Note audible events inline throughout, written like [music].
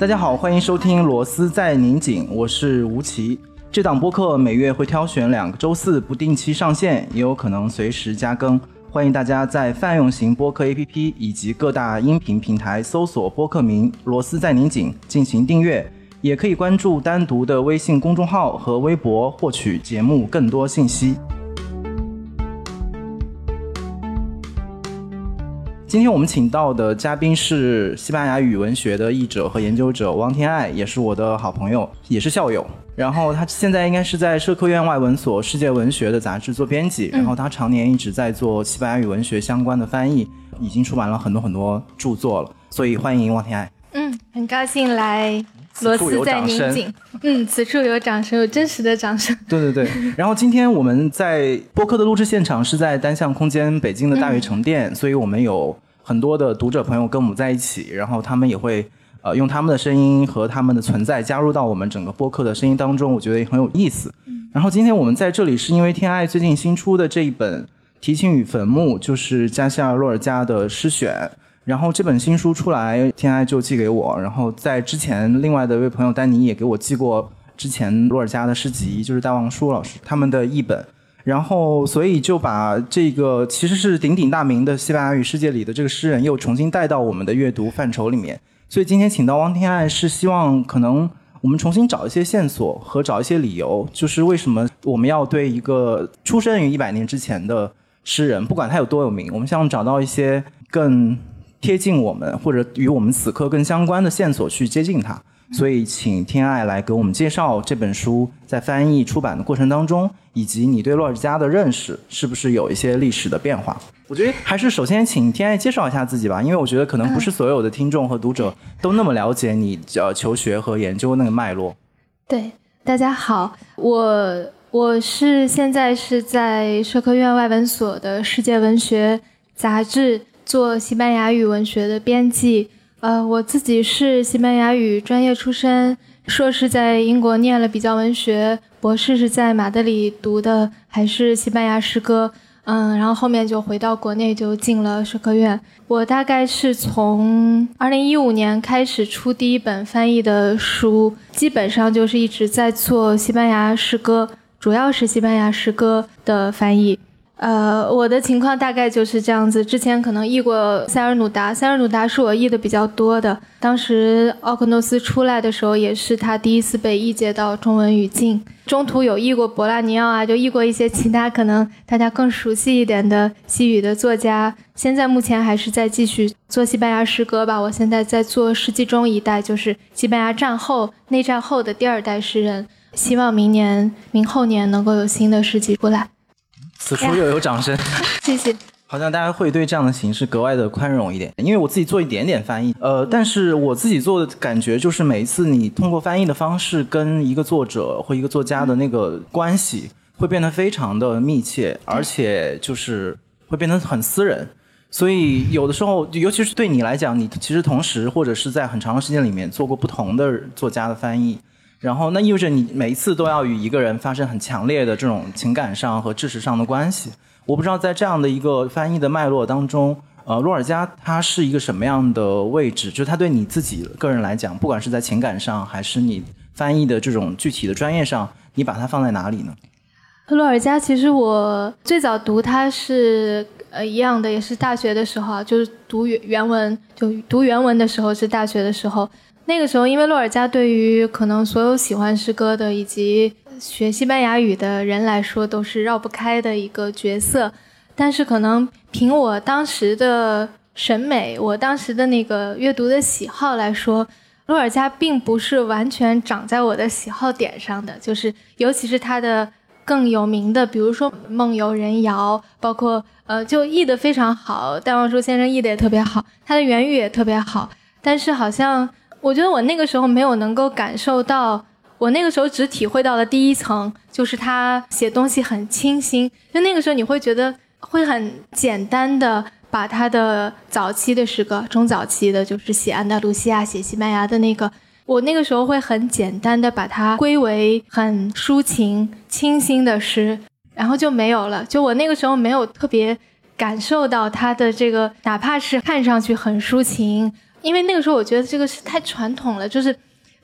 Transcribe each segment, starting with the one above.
大家好，欢迎收听《螺丝在拧紧》，我是吴奇。这档播客每月会挑选两个周四不定期上线，也有可能随时加更。欢迎大家在泛用型播客 APP 以及各大音频平台搜索播客名《螺丝在拧紧》进行订阅，也可以关注单独的微信公众号和微博获取节目更多信息。今天我们请到的嘉宾是西班牙语文学的译者和研究者汪天爱，也是我的好朋友，也是校友。然后他现在应该是在社科院外文所世界文学的杂志做编辑，然后他常年一直在做西班牙语文学相关的翻译，已经出版了很多很多著作了。所以欢迎汪天爱。嗯，很高兴来。螺丝在拧紧。嗯，此处有掌声，有真实的掌声。对对对。然后今天我们在播客的录制现场是在单向空间北京的大悦城店，所以我们有很多的读者朋友跟我们在一起，然后他们也会呃用他们的声音和他们的存在加入到我们整个播客的声音当中，我觉得也很有意思。然后今天我们在这里是因为天爱最近新出的这一本《提琴与坟墓》，就是加西亚·洛尔加的诗选。然后这本新书出来，天爱就寄给我。然后在之前，另外的一位朋友丹尼也给我寄过之前罗尔加的诗集，就是戴望舒老师他们的译本。然后所以就把这个其实是鼎鼎大名的西班牙语世界里的这个诗人，又重新带到我们的阅读范畴里面。所以今天请到汪天爱，是希望可能我们重新找一些线索和找一些理由，就是为什么我们要对一个出生于一百年之前的诗人，不管他有多有名，我们希望找到一些更。贴近我们或者与我们此刻更相关的线索去接近它，所以请天爱来给我们介绍这本书在翻译出版的过程当中，以及你对洛尔加的认识是不是有一些历史的变化？我觉得还是首先请天爱介绍一下自己吧，因为我觉得可能不是所有的听众和读者都那么了解你呃求学和研究那个脉络。对，大家好，我我是现在是在社科院外文所的世界文学杂志。做西班牙语文学的编辑，呃，我自己是西班牙语专业出身，硕士在英国念了比较文学，博士是在马德里读的，还是西班牙诗歌，嗯，然后后面就回到国内，就进了社科院。我大概是从二零一五年开始出第一本翻译的书，基本上就是一直在做西班牙诗歌，主要是西班牙诗歌的翻译。呃，我的情况大概就是这样子。之前可能译过塞尔努达，塞尔努达是我译的比较多的。当时奥克诺斯出来的时候，也是他第一次被译介到中文语境。中途有译过博拉尼奥啊，就译过一些其他可能大家更熟悉一点的西语的作家。现在目前还是在继续做西班牙诗歌吧。我现在在做世纪中一代，就是西班牙战后内战后的第二代诗人。希望明年、明后年能够有新的诗集出来。此处又有掌声，[laughs] 谢谢。好像大家会对这样的形式格外的宽容一点，因为我自己做一点点翻译，呃，但是我自己做的感觉就是每一次你通过翻译的方式跟一个作者或一个作家的那个关系会变得非常的密切，而且就是会变得很私人。所以有的时候，尤其是对你来讲，你其实同时或者是在很长的时间里面做过不同的作家的翻译。然后，那意味着你每一次都要与一个人发生很强烈的这种情感上和知识上的关系。我不知道在这样的一个翻译的脉络当中，呃，洛尔加他是一个什么样的位置？就是他对你自己个人来讲，不管是在情感上，还是你翻译的这种具体的专业上，你把它放在哪里呢？洛尔加其实我最早读他是呃一样的，也是大学的时候，就是读原原文，就读原文的时候是大学的时候。那个时候，因为洛尔加对于可能所有喜欢诗歌的以及学西班牙语的人来说，都是绕不开的一个角色。但是，可能凭我当时的审美，我当时的那个阅读的喜好来说，洛尔加并不是完全长在我的喜好点上的。就是，尤其是他的更有名的，比如说《梦游人谣》，包括呃，就译得非常好，戴望舒先生译得也特别好，他的原语也特别好。但是，好像。我觉得我那个时候没有能够感受到，我那个时候只体会到了第一层，就是他写东西很清新。就那个时候你会觉得会很简单的把他的早期的诗歌，中早期的，就是写安达卢西亚、写西班牙的那个，我那个时候会很简单的把它归为很抒情、清新的诗，然后就没有了。就我那个时候没有特别感受到他的这个，哪怕是看上去很抒情。因为那个时候我觉得这个是太传统了，就是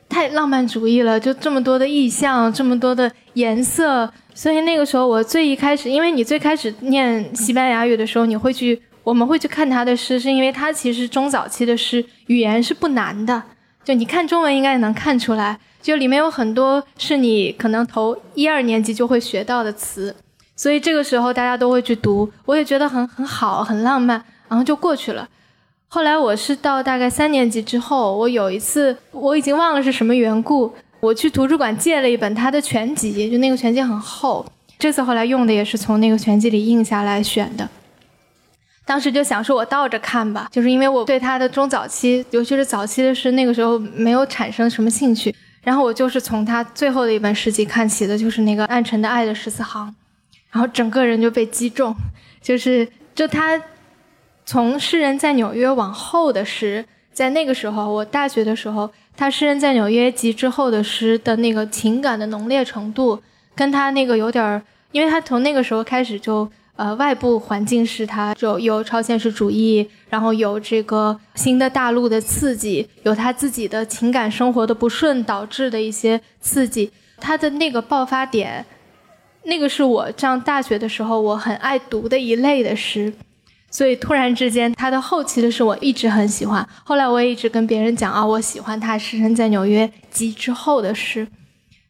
太浪漫主义了，就这么多的意象，这么多的颜色，所以那个时候我最一开始，因为你最开始念西班牙语的时候，你会去，我们会去看他的诗，是因为他其实中早期的诗语言是不难的，就你看中文应该也能看出来，就里面有很多是你可能头一二年级就会学到的词，所以这个时候大家都会去读，我也觉得很很好，很浪漫，然后就过去了。后来我是到大概三年级之后，我有一次我已经忘了是什么缘故，我去图书馆借了一本他的全集，就那个全集很厚。这次后来用的也是从那个全集里印下来选的。当时就想说，我倒着看吧，就是因为我对他的中早期，尤其是早期的诗，那个时候没有产生什么兴趣。然后我就是从他最后的一本诗集看起的，就是那个《暗沉的爱的十四行》，然后整个人就被击中，就是就他。从诗人在纽约往后的诗，在那个时候，我大学的时候，他诗人在纽约集之后的诗的那个情感的浓烈程度，跟他那个有点儿，因为他从那个时候开始就，呃，外部环境是他就有超现实主义，然后有这个新的大陆的刺激，有他自己的情感生活的不顺导致的一些刺激，他的那个爆发点，那个是我上大学的时候我很爱读的一类的诗。所以突然之间，他的后期的诗我一直很喜欢。后来我也一直跟别人讲啊，我喜欢他《是生在纽约》及之后的诗，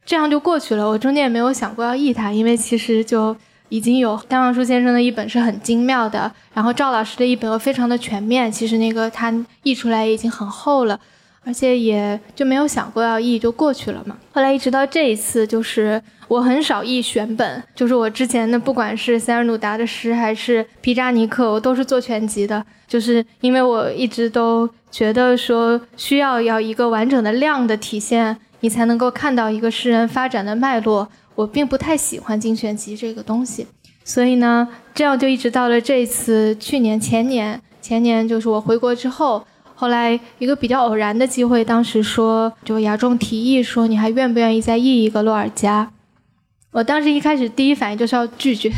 这样就过去了。我中间也没有想过要译他，因为其实就已经有戴望舒先生的一本是很精妙的，然后赵老师的一本又非常的全面。其实那个他译出来已经很厚了。而且也就没有想过要译，就过去了嘛。后来一直到这一次，就是我很少译选本，就是我之前的不管是塞尔努达的诗还是皮扎尼克，我都是做全集的。就是因为我一直都觉得说需要要一个完整的量的体现，你才能够看到一个诗人发展的脉络。我并不太喜欢精选集这个东西，所以呢，这样就一直到了这次去年前年前年，就是我回国之后。后来一个比较偶然的机会，当时说就亚中提议说，你还愿不愿意再译一个洛尔加？我当时一开始第一反应就是要拒绝，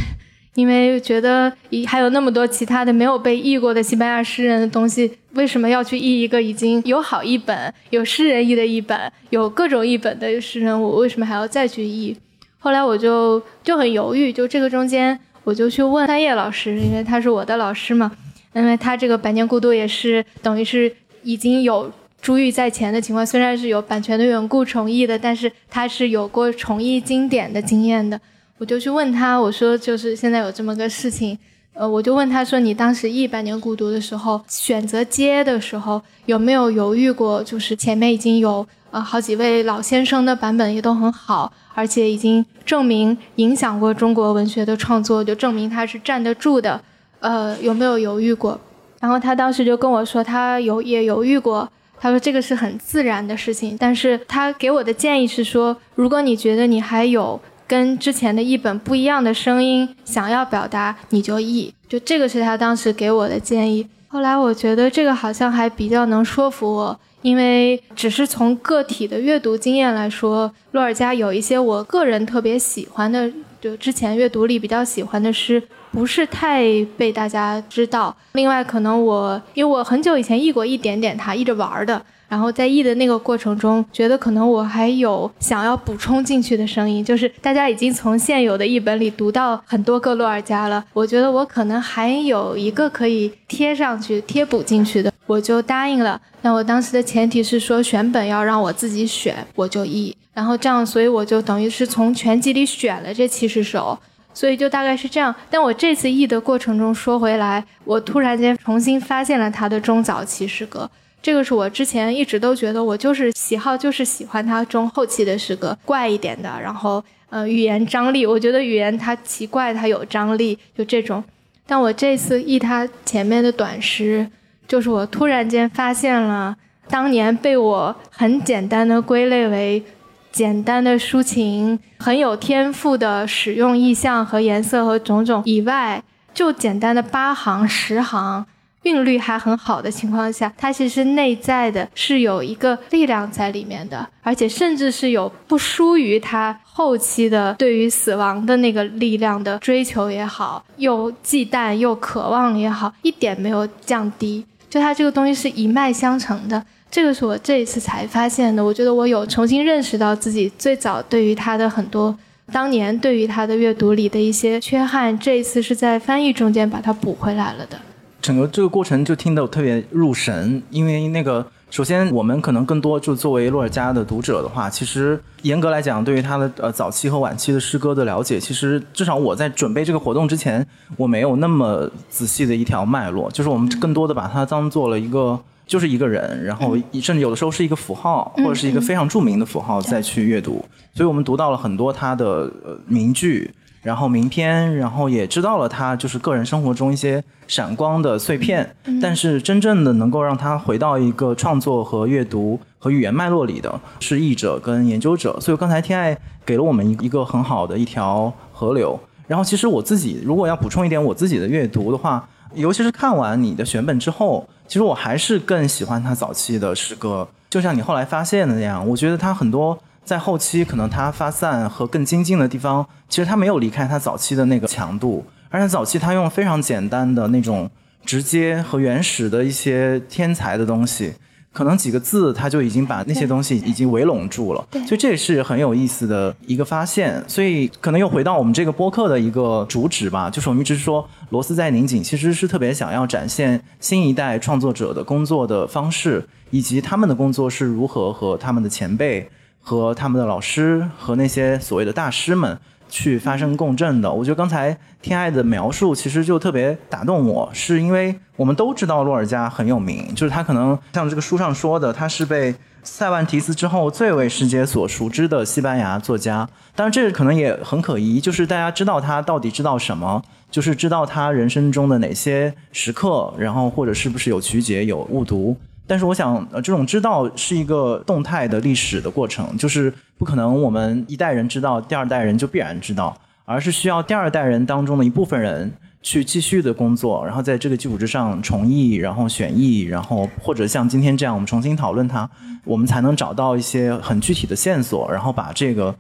因为觉得一还有那么多其他的没有被译过的西班牙诗人的东西，为什么要去译一个已经有好译本、有诗人译的译本、有各种译本的诗人？我为什么还要再去译？后来我就就很犹豫，就这个中间我就去问三叶老师，因为他是我的老师嘛。因为他这个《百年孤独》也是等于是已经有珠玉在前的情况，虽然是有版权的缘故重译的，但是他是有过重译经典的经验的。我就去问他，我说就是现在有这么个事情，呃，我就问他说，你当时译《百年孤独》的时候，选择接的时候有没有犹豫过？就是前面已经有呃好几位老先生的版本也都很好，而且已经证明影响过中国文学的创作，就证明他是站得住的。呃，有没有犹豫过？然后他当时就跟我说，他有也犹豫过。他说这个是很自然的事情，但是他给我的建议是说，如果你觉得你还有跟之前的一本不一样的声音想要表达，你就译。就这个是他当时给我的建议。后来我觉得这个好像还比较能说服我，因为只是从个体的阅读经验来说，洛尔加有一些我个人特别喜欢的，就之前阅读里比较喜欢的诗。不是太被大家知道。另外，可能我因为我很久以前译过一点点它，译着玩的。然后在译的那个过程中，觉得可能我还有想要补充进去的声音，就是大家已经从现有的译本里读到很多个洛尔加了。我觉得我可能还有一个可以贴上去、贴补进去的，我就答应了。那我当时的前提是说，选本要让我自己选，我就译。然后这样，所以我就等于是从全集里选了这七十首。所以就大概是这样，但我这次译的过程中说回来，我突然间重新发现了他的中早期诗歌，这个是我之前一直都觉得我就是喜好就是喜欢他中后期的诗歌，怪一点的，然后呃语言张力，我觉得语言它奇怪，它有张力，就这种。但我这次译他前面的短诗，就是我突然间发现了当年被我很简单的归类为。简单的抒情，很有天赋的使用意象和颜色和种种以外，就简单的八行十行，韵律还很好的情况下，它其实内在的是有一个力量在里面的，而且甚至是有不输于他后期的对于死亡的那个力量的追求也好，又忌惮又渴望也好，一点没有降低。就它这个东西是一脉相承的。这个是我这一次才发现的。我觉得我有重新认识到自己最早对于他的很多当年对于他的阅读里的一些缺憾，这一次是在翻译中间把它补回来了的。整个这个过程就听得特别入神，因为那个。首先，我们可能更多就作为洛尔加的读者的话，其实严格来讲，对于他的呃早期和晚期的诗歌的了解，其实至少我在准备这个活动之前，我没有那么仔细的一条脉络。就是我们更多的把它当做了一个，就是一个人，然后甚至有的时候是一个符号，或者是一个非常著名的符号再去阅读。所以我们读到了很多他的呃名句。然后名篇，然后也知道了他就是个人生活中一些闪光的碎片，但是真正的能够让他回到一个创作和阅读和语言脉络里的是译者跟研究者。所以刚才天爱给了我们一一个很好的一条河流。然后其实我自己如果要补充一点我自己的阅读的话，尤其是看完你的选本之后，其实我还是更喜欢他早期的诗歌。就像你后来发现的那样，我觉得他很多。在后期，可能他发散和更精进的地方，其实他没有离开他早期的那个强度，而且早期他用非常简单的那种直接和原始的一些天才的东西，可能几个字，他就已经把那些东西已经围拢住了。对所以这也是很有意思的一个发现。所以可能又回到我们这个播客的一个主旨吧，就是我们一直说罗斯在拧紧，其实是特别想要展现新一代创作者的工作的方式，以及他们的工作是如何和他们的前辈。和他们的老师和那些所谓的大师们去发生共振的，我觉得刚才天爱的描述其实就特别打动我，是因为我们都知道洛尔加很有名，就是他可能像这个书上说的，他是被塞万提斯之后最为世界所熟知的西班牙作家。当然，这个可能也很可疑，就是大家知道他到底知道什么，就是知道他人生中的哪些时刻，然后或者是不是有曲解、有误读。但是我想，呃，这种知道是一个动态的历史的过程，就是不可能我们一代人知道，第二代人就必然知道，而是需要第二代人当中的一部分人去继续的工作，然后在这个基础之上重译，然后选译，然后或者像今天这样我们重新讨论它，我们才能找到一些很具体的线索，然后把这个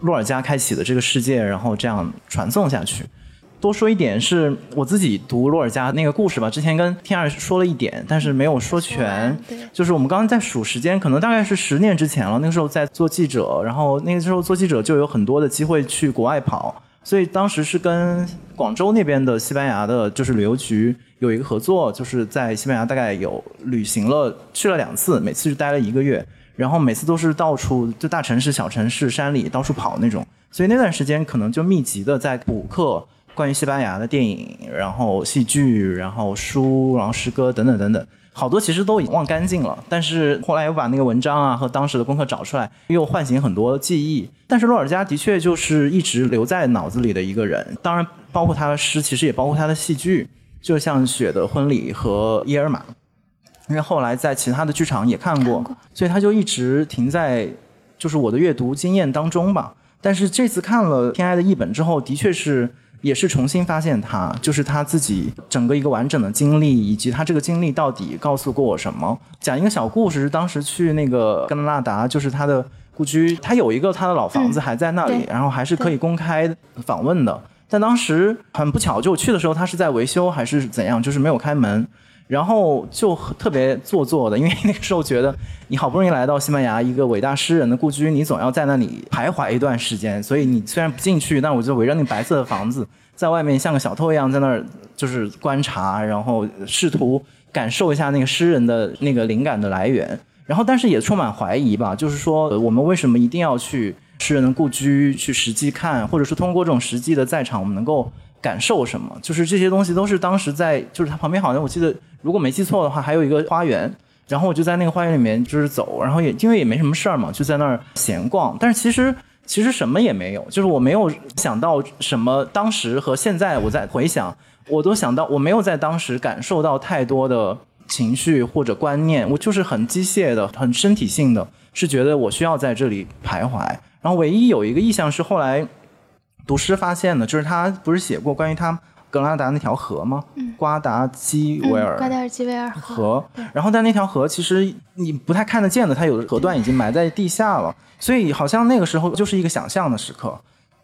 洛尔加开启的这个世界，然后这样传送下去。多说一点是我自己读洛尔加那个故事吧，之前跟天二说了一点，但是没有说全。对就是我们刚刚在数时间，可能大概是十年之前了。那个时候在做记者，然后那个时候做记者就有很多的机会去国外跑，所以当时是跟广州那边的西班牙的，就是旅游局有一个合作，就是在西班牙大概有旅行了去了两次，每次是待了一个月，然后每次都是到处就大城市、小城市、山里到处跑那种，所以那段时间可能就密集的在补课。关于西班牙的电影，然后戏剧，然后书，然后诗歌等等等等，好多其实都已经忘干净了。但是后来又把那个文章啊和当时的功课找出来，又唤醒很多记忆。但是洛尔加的确就是一直留在脑子里的一个人，当然包括他的诗，其实也包括他的戏剧，就像《雪的婚礼》和《耶尔玛》，因为后来在其他的剧场也看过，所以他就一直停在就是我的阅读经验当中吧。但是这次看了天爱的译本之后，的确是。也是重新发现他，就是他自己整个一个完整的经历，以及他这个经历到底告诉过我什么。讲一个小故事，是当时去那个甘纳达，就是他的故居，他有一个他的老房子还在那里，然后还是可以公开访问的。但当时很不巧，就我去的时候，他是在维修还是怎样，就是没有开门。然后就特别做作的，因为那个时候觉得你好不容易来到西班牙一个伟大诗人的故居，你总要在那里徘徊一段时间。所以你虽然不进去，但我就围着那白色的房子，在外面像个小偷一样在那儿就是观察，然后试图感受一下那个诗人的那个灵感的来源。然后但是也充满怀疑吧，就是说我们为什么一定要去诗人的故居去实际看，或者是通过这种实际的在场，我们能够。感受什么？就是这些东西都是当时在，就是它旁边好像我记得，如果没记错的话，还有一个花园。然后我就在那个花园里面就是走，然后也因为也没什么事儿嘛，就在那儿闲逛。但是其实其实什么也没有，就是我没有想到什么。当时和现在我在回想，我都想到我没有在当时感受到太多的情绪或者观念，我就是很机械的、很身体性的，是觉得我需要在这里徘徊。然后唯一有一个意向是后来。读诗发现的，就是他不是写过关于他格拉达那条河吗？瓜达基维尔，瓜达尔基维尔河。然后但那条河其实你不太看得见的，它有的河段已经埋在地下了，所以好像那个时候就是一个想象的时刻，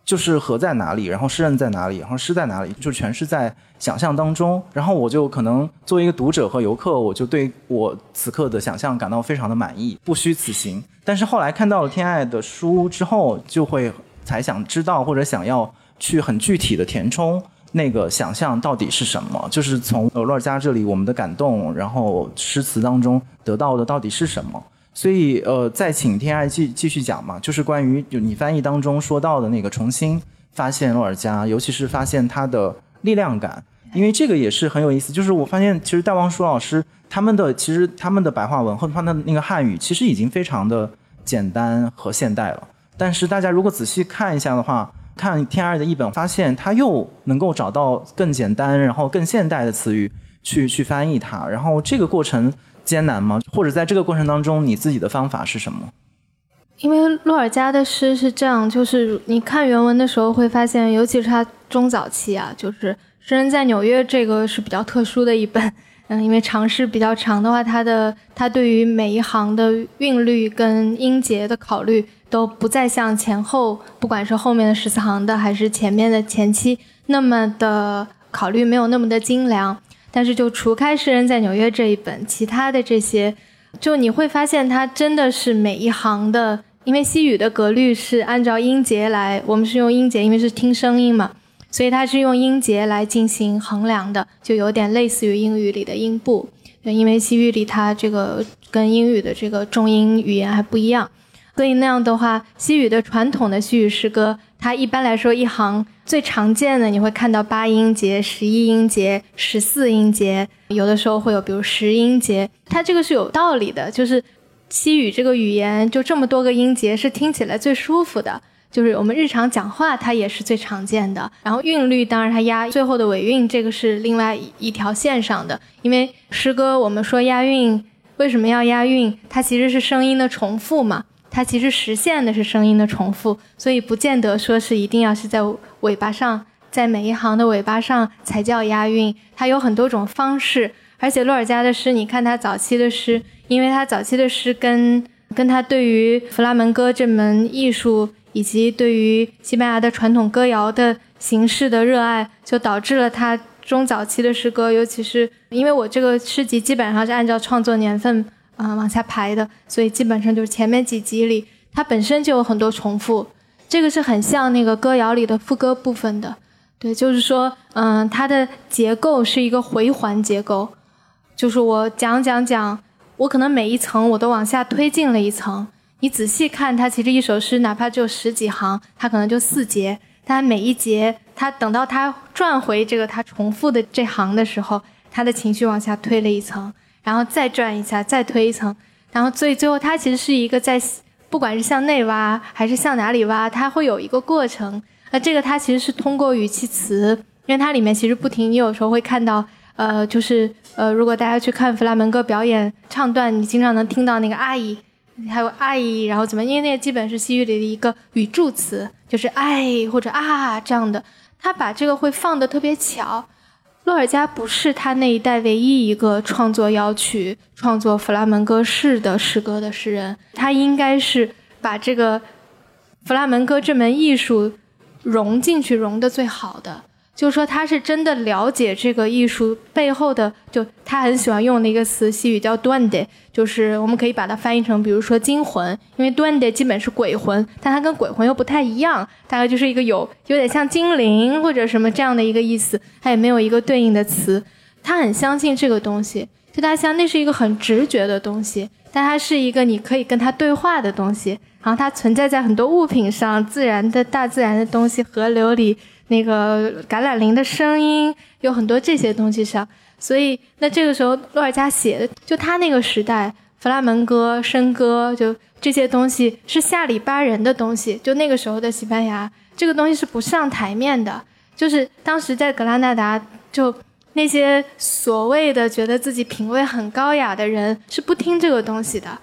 就是河在哪里，然后诗人在哪里，然后诗在哪里，就全是在想象当中。然后我就可能作为一个读者和游客，我就对我此刻的想象感到非常的满意，不虚此行。但是后来看到了天爱的书之后，就会才想知道或者想要去很具体的填充那个想象到底是什么，就是从罗尔加这里我们的感动，然后诗词当中得到的到底是什么。所以，呃，再请天爱继继续讲嘛，就是关于就你翻译当中说到的那个重新发现洛尔加，尤其是发现他的力量感，因为这个也是很有意思。就是我发现，其实戴望舒老师他们的其实他们的白话文或者他的那个汉语，其实已经非常的简单和现代了。但是大家如果仔细看一下的话，看天爱的译本，发现他又能够找到更简单然后更现代的词语去去翻译它，然后这个过程。艰难吗？[laughs] 或者在这个过程当中，你自己的方法是什么？因为洛尔加的诗是这样，就是你看原文的时候会发现，尤其是他中早期啊，就是《诗人在纽约》这个是比较特殊的一本。嗯，因为长诗比较长的话，它的它对于每一行的韵律跟音节的考虑都不再像前后，不管是后面的十四行的还是前面的前期那么的考虑，没有那么的精良。但是，就除开《诗人在纽约》这一本，其他的这些，就你会发现，它真的是每一行的，因为西语的格律是按照音节来，我们是用音节，因为是听声音嘛，所以它是用音节来进行衡量的，就有点类似于英语里的音部，因为西语里它这个跟英语的这个重音语言还不一样，所以那样的话，西语的传统的西语诗歌。它一般来说一行最常见的你会看到八音节、十一音节、十四音节，有的时候会有比如十音节。它这个是有道理的，就是西语这个语言就这么多个音节是听起来最舒服的，就是我们日常讲话它也是最常见的。然后韵律当然它押最后的尾韵，这个是另外一条线上的。因为诗歌我们说押韵，为什么要押韵？它其实是声音的重复嘛。它其实实现的是声音的重复，所以不见得说是一定要是在尾巴上，在每一行的尾巴上才叫押韵。它有很多种方式，而且洛尔加的诗，你看他早期的诗，因为他早期的诗跟跟他对于弗拉门戈这门艺术以及对于西班牙的传统歌谣的形式的热爱，就导致了他中早期的诗歌，尤其是因为我这个诗集基本上是按照创作年份。啊，往下排的，所以基本上就是前面几集里，它本身就有很多重复，这个是很像那个歌谣里的副歌部分的，对，就是说，嗯，它的结构是一个回环结构，就是我讲讲讲，我可能每一层我都往下推进了一层，你仔细看，它其实一首诗哪怕只有十几行，它可能就四节，但每一节，它等到它转回这个它重复的这行的时候，它的情绪往下推了一层。然后再转一下，再推一层，然后所以最后它其实是一个在，不管是向内挖还是向哪里挖，它会有一个过程。那这个它其实是通过语气词，因为它里面其实不停，你有时候会看到，呃，就是呃，如果大家去看弗拉门戈表演唱段，你经常能听到那个阿姨，还有阿姨，然后怎么，因为那个基本是西域里的一个语助词，就是爱或者啊这样的，他把这个会放的特别巧。洛尔加不是他那一代唯一一个创作摇曲、创作弗拉门戈式的诗歌的诗人，他应该是把这个弗拉门戈这门艺术融进去、融的最好的。就是说，他是真的了解这个艺术背后的，就他很喜欢用的一个词，西语叫 d u n d e 就是我们可以把它翻译成，比如说“惊魂”，因为 d u n d e 基本是鬼魂，但它跟鬼魂又不太一样，大概就是一个有有点像精灵或者什么这样的一个意思，它也没有一个对应的词。他很相信这个东西，就他像那是一个很直觉的东西，但它是一个你可以跟他对话的东西，然后它存在在很多物品上，自然的大自然的东西，河流里。那个橄榄林的声音有很多这些东西上，所以那这个时候洛尔加写的，就他那个时代，弗拉门戈、笙歌，就这些东西是下里巴人的东西。就那个时候的西班牙，这个东西是不上台面的。就是当时在格拉纳达，就那些所谓的觉得自己品味很高雅的人是不听这个东西的，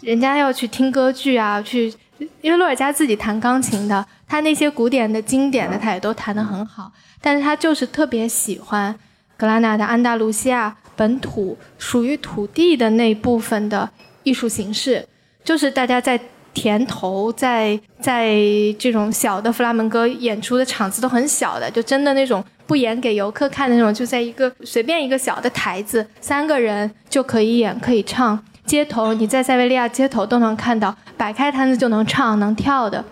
人家要去听歌剧啊，去。因为洛尔加自己弹钢琴的，他那些古典的、经典的，他也都弹得很好。但是他就是特别喜欢格拉纳达、安达卢西亚本土属于土地的那部分的艺术形式，就是大家在田头，在在这种小的弗拉门戈演出的场子都很小的，就真的那种不演给游客看的那种，就在一个随便一个小的台子，三个人就可以演可以唱。街头你在塞维利亚街头都能看到，摆开摊子就能唱能跳的。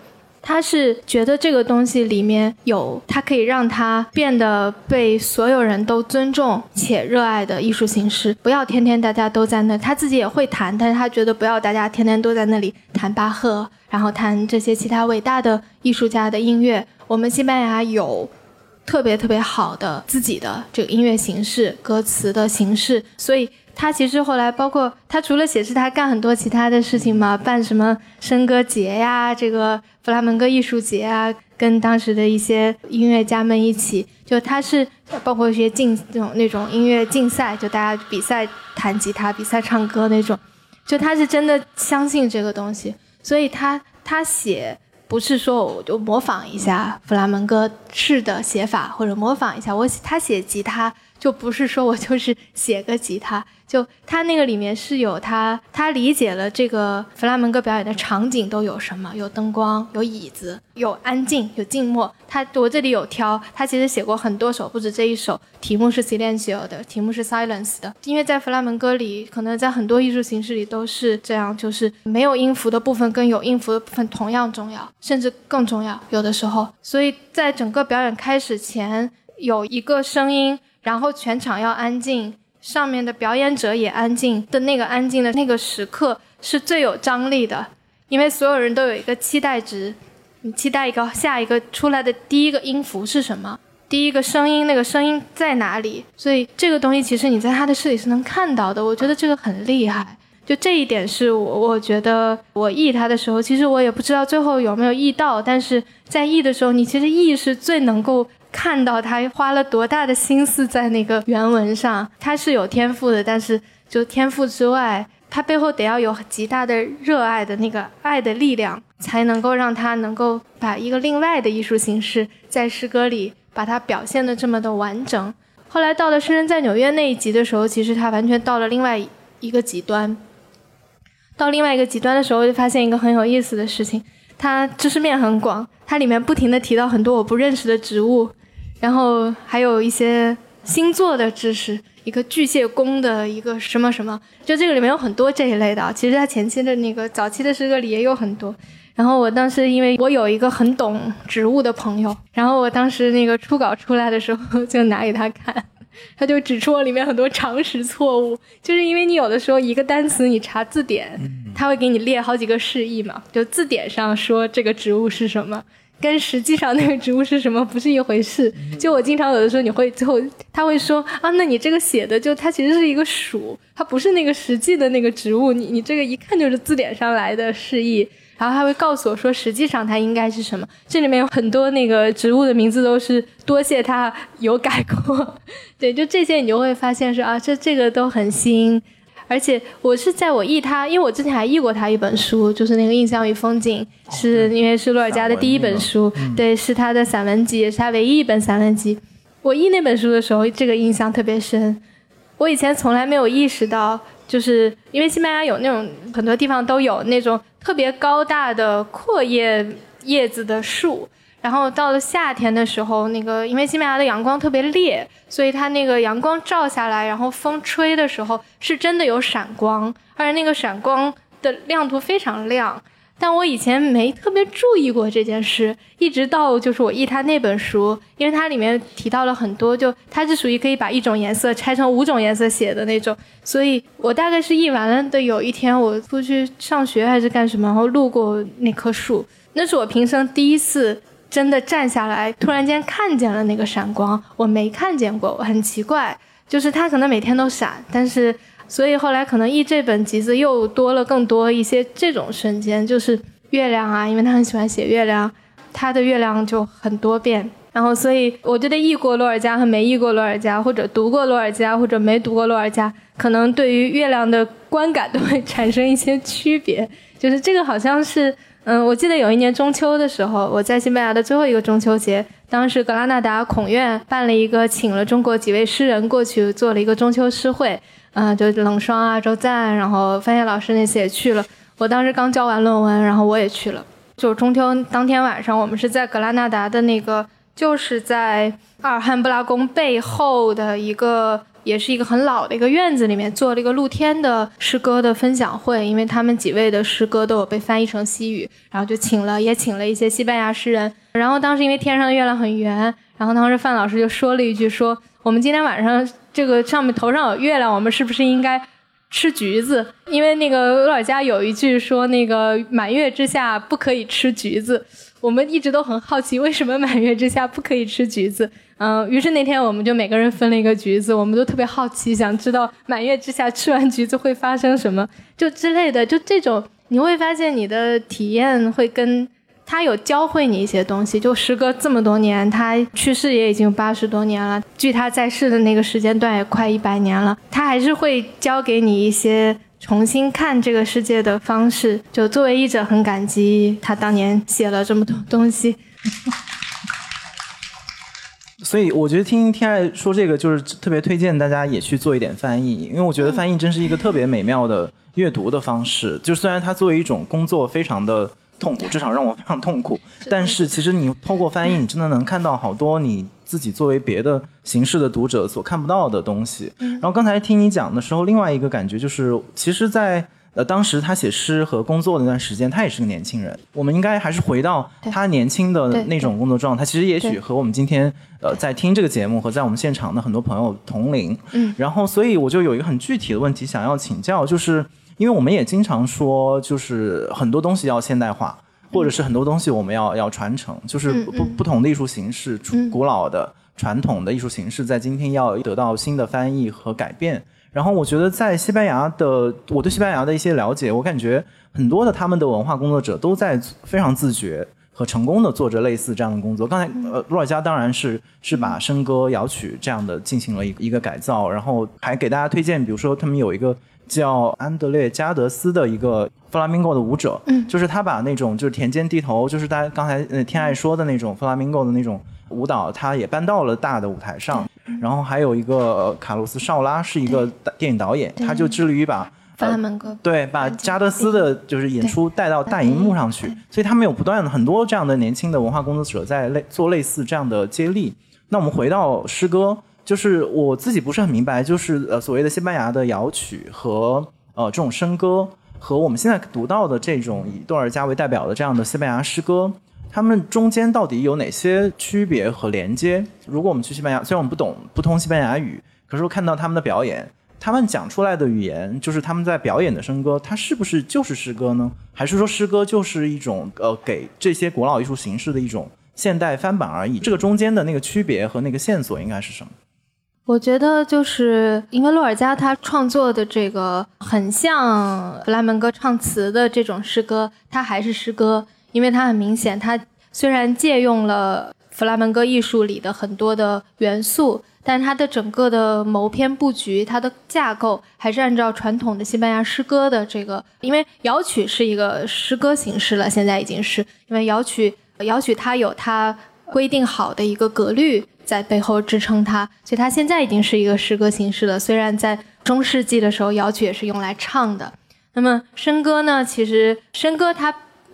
他是觉得这个东西里面有他可以让他变得被所有人都尊重且热爱的艺术形式，不要天天大家都在那。他自己也会弹，但是他觉得不要大家天天都在那里弹巴赫，然后弹这些其他伟大的艺术家的音乐。我们西班牙有特别特别好的自己的这个音乐形式、歌词的形式，所以。他其实后来，包括他除了写诗，他干很多其他的事情嘛，办什么笙歌节呀，这个弗拉门戈艺术节啊，跟当时的一些音乐家们一起，就他是包括一些竞那种那种音乐竞赛，就大家比赛弹吉他、比赛唱歌那种，就他是真的相信这个东西，所以他他写不是说我就模仿一下弗拉门戈式的写法，或者模仿一下我他写吉他。就不是说我就是写个吉他，就他那个里面是有他，他理解了这个弗拉门戈表演的场景都有什么，有灯光，有椅子，有安静，有静默。他我这里有挑，他其实写过很多首，不止这一首，题目是 silencio 的，题目是 silence 的。因为在弗拉门戈里，可能在很多艺术形式里都是这样，就是没有音符的部分跟有音符的部分同样重要，甚至更重要，有的时候。所以在整个表演开始前，有一个声音。然后全场要安静，上面的表演者也安静的那个安静的那个时刻是最有张力的，因为所有人都有一个期待值，你期待一个下一个出来的第一个音符是什么，第一个声音那个声音在哪里？所以这个东西其实你在他的诗里是能看到的，我觉得这个很厉害。就这一点是我我觉得我译他的时候，其实我也不知道最后有没有译到，但是在译的时候，你其实译是最能够。看到他花了多大的心思在那个原文上，他是有天赋的，但是就天赋之外，他背后得要有极大的热爱的那个爱的力量，才能够让他能够把一个另外的艺术形式在诗歌里把它表现的这么的完整。后来到了《诗人在纽约》那一集的时候，其实他完全到了另外一个极端。到另外一个极端的时候，就发现一个很有意思的事情，他知识面很广，它里面不停的提到很多我不认识的植物。然后还有一些星座的知识，一个巨蟹宫的一个什么什么，就这个里面有很多这一类的。其实他前期的那个早期的诗歌里也有很多。然后我当时因为我有一个很懂植物的朋友，然后我当时那个初稿出来的时候就拿给他看，他就指出我里面很多常识错误，就是因为你有的时候一个单词你查字典，他会给你列好几个释义嘛，就字典上说这个植物是什么。跟实际上那个植物是什么不是一回事。就我经常有的时候，你会最后他会说啊，那你这个写的就它其实是一个属，它不是那个实际的那个植物。你你这个一看就是字典上来的释义。然后他会告诉我说，实际上它应该是什么。这里面有很多那个植物的名字都是多谢他有改过。[laughs] 对，就这些你就会发现是啊，这这个都很新。而且我是在我译他，因为我之前还译过他一本书，就是那个《印象与风景》，是因为是洛尔加的第一本书，对，是他的散文集，也是他唯一一本散文集。我译那本书的时候，这个印象特别深。我以前从来没有意识到，就是因为西班牙有那种很多地方都有那种特别高大的阔叶叶子的树。然后到了夏天的时候，那个因为西班牙的阳光特别烈，所以它那个阳光照下来，然后风吹的时候，是真的有闪光，而且那个闪光的亮度非常亮。但我以前没特别注意过这件事，一直到就是我译他那本书，因为它里面提到了很多，就它是属于可以把一种颜色拆成五种颜色写的那种，所以我大概是译完了的。有一天我出去上学还是干什么，然后路过那棵树，那是我平生第一次。真的站下来，突然间看见了那个闪光，我没看见过，很奇怪。就是它可能每天都闪，但是所以后来可能译这本集子又多了更多一些这种瞬间，就是月亮啊，因为他很喜欢写月亮，他的月亮就很多变。然后所以我觉得译过洛尔加和没译过洛尔加，或者读过洛尔加或者没读过洛尔加，可能对于月亮的观感都会产生一些区别。就是这个好像是。嗯，我记得有一年中秋的时候，我在西班牙的最后一个中秋节，当时格拉纳达孔院办了一个，请了中国几位诗人过去做了一个中秋诗会，嗯，就冷霜啊、周赞，然后范晔老师那些也去了。我当时刚交完论文，然后我也去了。就中秋当天晚上，我们是在格拉纳达的那个，就是在阿尔汉布拉宫背后的一个，也是一个很老的一个院子里面，做了一个露天的诗歌的分享会。因为他们几位的诗歌都有被翻译成西语，然后就请了，也请了一些西班牙诗人。然后当时因为天上的月亮很圆，然后当时范老师就说了一句：说我们今天晚上这个上面头上有月亮，我们是不是应该？吃橘子，因为那个罗尔加有一句说，那个满月之下不可以吃橘子。我们一直都很好奇，为什么满月之下不可以吃橘子？嗯，于是那天我们就每个人分了一个橘子，我们都特别好奇，想知道满月之下吃完橘子会发生什么，就之类的，就这种，你会发现你的体验会跟。他有教会你一些东西，就时隔这么多年，他去世也已经八十多年了，距他在世的那个时间段也快一百年了，他还是会教给你一些重新看这个世界的方式。就作为译者，很感激他当年写了这么多东西。所以我觉得听天爱说这个，就是特别推荐大家也去做一点翻译，因为我觉得翻译真是一个特别美妙的阅读的方式。就虽然它作为一种工作，非常的。痛苦，至少让我非常痛苦。[laughs] 但是其实你透过翻译，你真的能看到好多你自己作为别的形式的读者所看不到的东西。然后刚才听你讲的时候，另外一个感觉就是，其实，在呃当时他写诗和工作那段时间，他也是个年轻人。我们应该还是回到他年轻的那种工作状态。其实也许和我们今天呃在听这个节目和在我们现场的很多朋友同龄。嗯。然后，所以我就有一个很具体的问题想要请教，就是。因为我们也经常说，就是很多东西要现代化，或者是很多东西我们要要传承，就是不不同的艺术形式，古老的传统的艺术形式，在今天要得到新的翻译和改变。然后我觉得在西班牙的，我对西班牙的一些了解，我感觉很多的他们的文化工作者都在非常自觉和成功的做着类似这样的工作。刚才呃，罗尔加当然是是把笙歌摇曲这样的进行了一一个改造，然后还给大家推荐，比如说他们有一个。叫安德烈加德斯的一个弗拉明戈的舞者，嗯，就是他把那种就是田间地头，就是大家刚才呃天爱说的那种弗拉明戈的那种舞蹈，他也搬到了大的舞台上。然后还有一个卡洛斯绍拉是一个电影导演，他就致力于把弗拉门戈对把加德斯的就是演出带到大荧幕上去。所以他们有不断的很多这样的年轻的文化工作者在类做类似这样的接力。那我们回到诗歌。就是我自己不是很明白，就是呃所谓的西班牙的摇曲和呃这种笙歌，和我们现在读到的这种以多尔加为代表的这样的西班牙诗歌，他们中间到底有哪些区别和连接？如果我们去西班牙，虽然我们不懂不通西班牙语，可是我看到他们的表演，他们讲出来的语言，就是他们在表演的笙歌，它是不是就是诗歌呢？还是说诗歌就是一种呃给这些古老艺术形式的一种现代翻版而已？这个中间的那个区别和那个线索应该是什么？我觉得就是因为洛尔加他创作的这个很像弗拉门戈唱词的这种诗歌，它还是诗歌，因为它很明显，它虽然借用了弗拉门戈艺术里的很多的元素，但它的整个的谋篇布局，它的架构还是按照传统的西班牙诗歌的这个，因为摇曲是一个诗歌形式了，现在已经是因为摇曲摇曲它有它规定好的一个格律。在背后支撑它，所以它现在已经是一个诗歌形式了。虽然在中世纪的时候，摇曲也是用来唱的。那么笙歌呢？其实笙歌它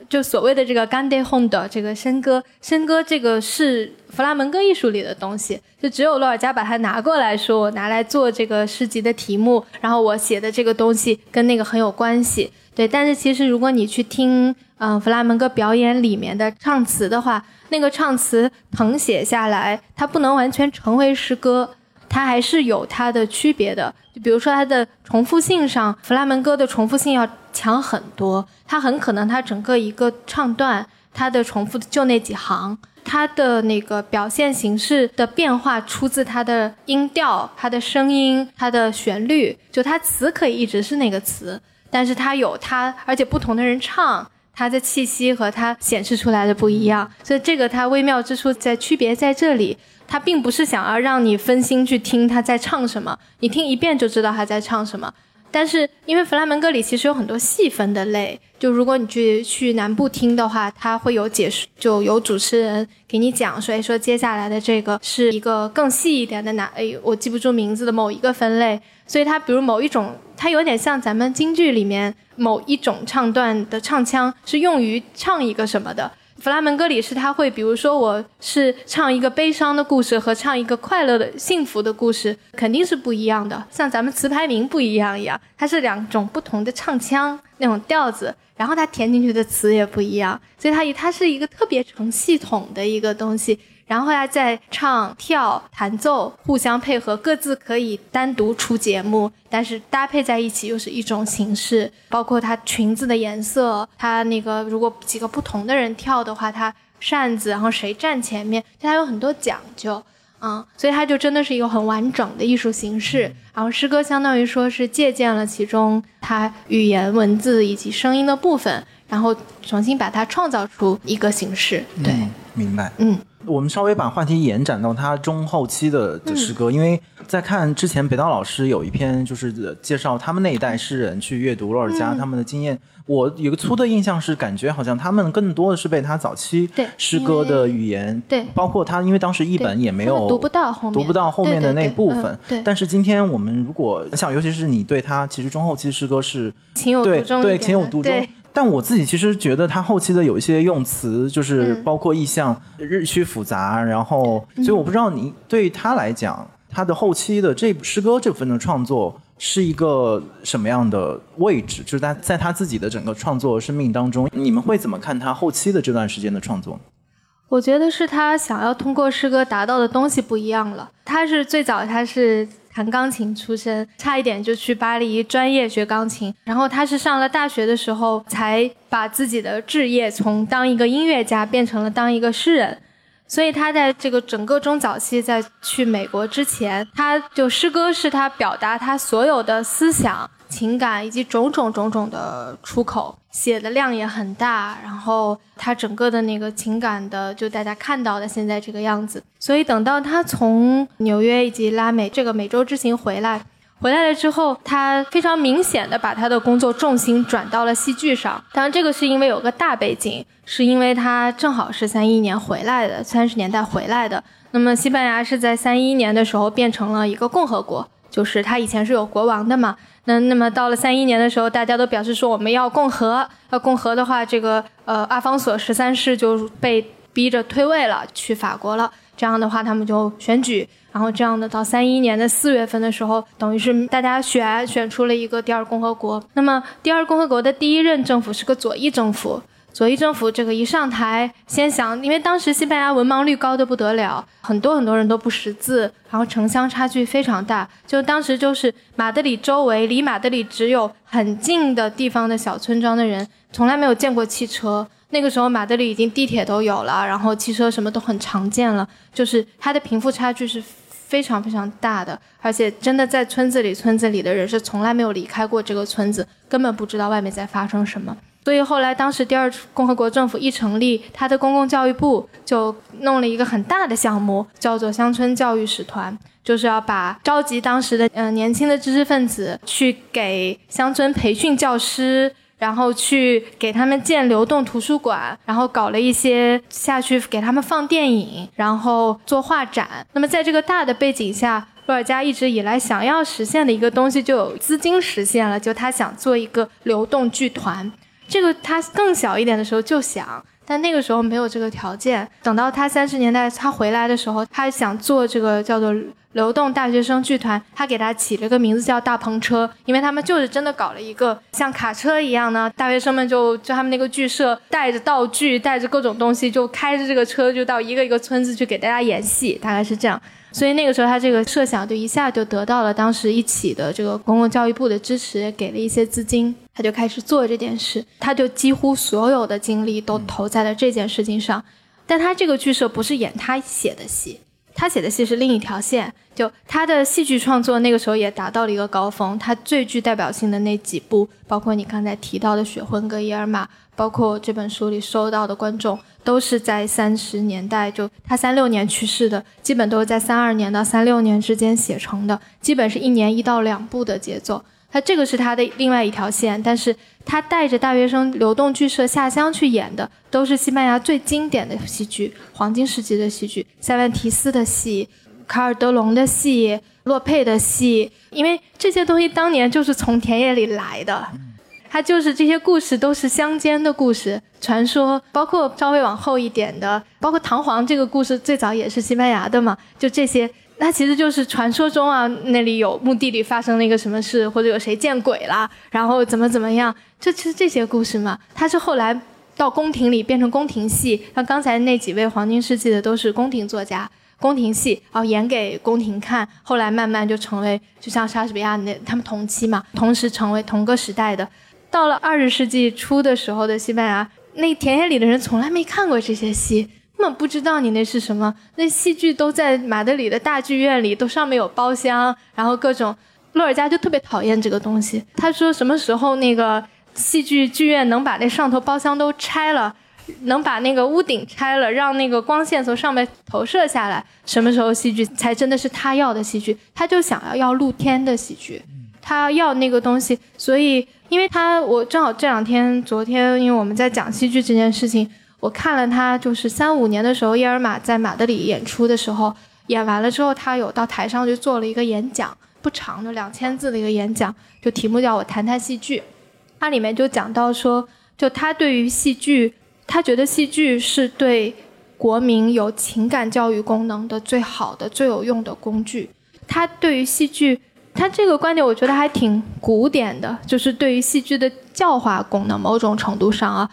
就所谓的这个 g a n d e h o n 的这个笙歌，笙歌这个是弗拉门戈艺术里的东西，就只有洛尔加把它拿过来说，我拿来做这个诗集的题目，然后我写的这个东西跟那个很有关系。对，但是其实如果你去听，嗯，弗拉门戈表演里面的唱词的话，那个唱词誊写下来，它不能完全成为诗歌，它还是有它的区别的。就比如说它的重复性上，弗拉门戈的重复性要强很多，它很可能它整个一个唱段，它的重复就那几行，它的那个表现形式的变化出自它的音调、它的声音、它的旋律，就它词可以一直是那个词，但是它有它，而且不同的人唱。它的气息和它显示出来的不一样，所以这个它微妙之处在区别在这里。它并不是想要让你分心去听他在唱什么，你听一遍就知道他在唱什么。但是因为弗拉门戈里其实有很多细分的类，就如果你去去南部听的话，它会有解释，就有主持人给你讲，所以说接下来的这个是一个更细一点的哪，哎，我记不住名字的某一个分类。所以它比如某一种它有点像咱们京剧里面某一种唱段的唱腔是用于唱一个什么的。弗拉门戈里是他会，比如说我是唱一个悲伤的故事和唱一个快乐的幸福的故事，肯定是不一样的。像咱们词牌名不一样一样，它是两种不同的唱腔那种调子，然后它填进去的词也不一样，所以它一它是一个特别成系统的一个东西。然后呀，再唱、跳、弹奏，互相配合，各自可以单独出节目，但是搭配在一起又是一种形式。包括她裙子的颜色，她那个如果几个不同的人跳的话，她扇子，然后谁站前面，它有很多讲究，嗯，所以它就真的是一个很完整的艺术形式。然后诗歌相当于说是借鉴了其中它语言、文字以及声音的部分，然后重新把它创造出一个形式。对，明白，嗯。我们稍微把话题延展到他中后期的的诗歌，因为在看之前，北岛老师有一篇就是介绍他们那一代诗人去阅读洛尔加他们的经验。我有个粗的印象是，感觉好像他们更多的是被他早期诗歌的语言，对，包括他，因为当时译本也没有读不到后面，读不到后面的那部分。对，但是今天我们如果像，尤其是你对他其实中后期诗歌是情有独钟，对情有独钟。但我自己其实觉得他后期的有一些用词，就是包括意象日趋复杂，然后，所以我不知道你对他来讲，他的后期的这诗歌这部分的创作是一个什么样的位置？就是他在他自己的整个创作生命当中，你们会怎么看他后期的这段时间的创作？我觉得是他想要通过诗歌达到的东西不一样了。他是最早，他是。弹钢琴出身，差一点就去巴黎专业学钢琴。然后他是上了大学的时候，才把自己的志业从当一个音乐家变成了当一个诗人。所以他在这个整个中早期，在去美国之前，他就诗歌是他表达他所有的思想。情感以及种种种种的出口，写的量也很大，然后他整个的那个情感的，就大家看到的现在这个样子。所以等到他从纽约以及拉美这个美洲之行回来，回来了之后，他非常明显的把他的工作重心转到了戏剧上。当然，这个是因为有个大背景，是因为他正好是三一年回来的，三十年代回来的。那么西班牙是在三一年的时候变成了一个共和国，就是他以前是有国王的嘛。那那么到了三一年的时候，大家都表示说我们要共和。要共和的话，这个呃阿方索十三世就被逼着退位了，去法国了。这样的话，他们就选举，然后这样的到三一年的四月份的时候，等于是大家选选出了一个第二共和国。那么第二共和国的第一任政府是个左翼政府。左翼政府这个一上台，先想，因为当时西班牙文盲率高的不得了，很多很多人都不识字，然后城乡差距非常大。就当时就是马德里周围，离马德里只有很近的地方的小村庄的人，从来没有见过汽车。那个时候马德里已经地铁都有了，然后汽车什么都很常见了，就是它的贫富差距是非常非常大的，而且真的在村子里，村子里的人是从来没有离开过这个村子，根本不知道外面在发生什么。所以后来，当时第二共和国政府一成立，他的公共教育部就弄了一个很大的项目，叫做乡村教育使团，就是要把召集当时的嗯年轻的知识分子去给乡村培训教师，然后去给他们建流动图书馆，然后搞了一些下去给他们放电影，然后做画展。那么在这个大的背景下，洛尔加一直以来想要实现的一个东西就有资金实现了，就他想做一个流动剧团。这个他更小一点的时候就想，但那个时候没有这个条件。等到他三十年代他回来的时候，他想做这个叫做流动大学生剧团，他给他起了个名字叫大篷车，因为他们就是真的搞了一个像卡车一样呢，大学生们就就他们那个剧社带着道具，带着各种东西，就开着这个车就到一个一个村子去给大家演戏，大概是这样。所以那个时候，他这个设想就一下就得到了当时一起的这个公共教育部的支持，给了一些资金，他就开始做这件事。他就几乎所有的精力都投在了这件事情上。但他这个剧社不是演他写的戏，他写的戏是另一条线。就他的戏剧创作那个时候也达到了一个高峰。他最具代表性的那几部，包括你刚才提到的《血魂》跟《伊尔玛》，包括这本书里收到的观众。都是在三十年代，就他三六年去世的，基本都是在三二年到三六年之间写成的，基本是一年一到两部的节奏。他这个是他的另外一条线，但是他带着大学生流动剧社下乡去演的，都是西班牙最经典的戏剧，黄金时期的戏剧，塞万提斯的戏，卡尔德隆的戏。洛佩的戏，因为这些东西当年就是从田野里来的，它就是这些故事都是乡间的故事、传说，包括稍微往后一点的，包括唐璜这个故事最早也是西班牙的嘛，就这些，那其实就是传说中啊，那里有墓地里发生了一个什么事，或者有谁见鬼了，然后怎么怎么样，这其实这些故事嘛，它是后来到宫廷里变成宫廷戏，像刚才那几位黄金世纪的都是宫廷作家。宫廷戏，然后演给宫廷看，后来慢慢就成为，就像莎士比亚那他们同期嘛，同时成为同个时代的。到了二十世纪初的时候的西班牙，那田野里的人从来没看过这些戏，根本不知道你那是什么。那戏剧都在马德里的大剧院里，都上面有包厢，然后各种。洛尔加就特别讨厌这个东西，他说什么时候那个戏剧剧院能把那上头包厢都拆了。能把那个屋顶拆了，让那个光线从上面投射下来。什么时候戏剧才真的是他要的戏剧？他就想要要露天的戏剧，他要那个东西。所以，因为他我正好这两天，昨天因为我们在讲戏剧这件事情，我看了他就是三五年的时候，耶尔玛在马德里演出的时候，演完了之后，他有到台上去做了一个演讲，不长的两千字的一个演讲，就题目叫我谈谈戏剧。它里面就讲到说，就他对于戏剧。他觉得戏剧是对国民有情感教育功能的最好的、最有用的工具。他对于戏剧，他这个观点我觉得还挺古典的，就是对于戏剧的教化功能，某种程度上啊，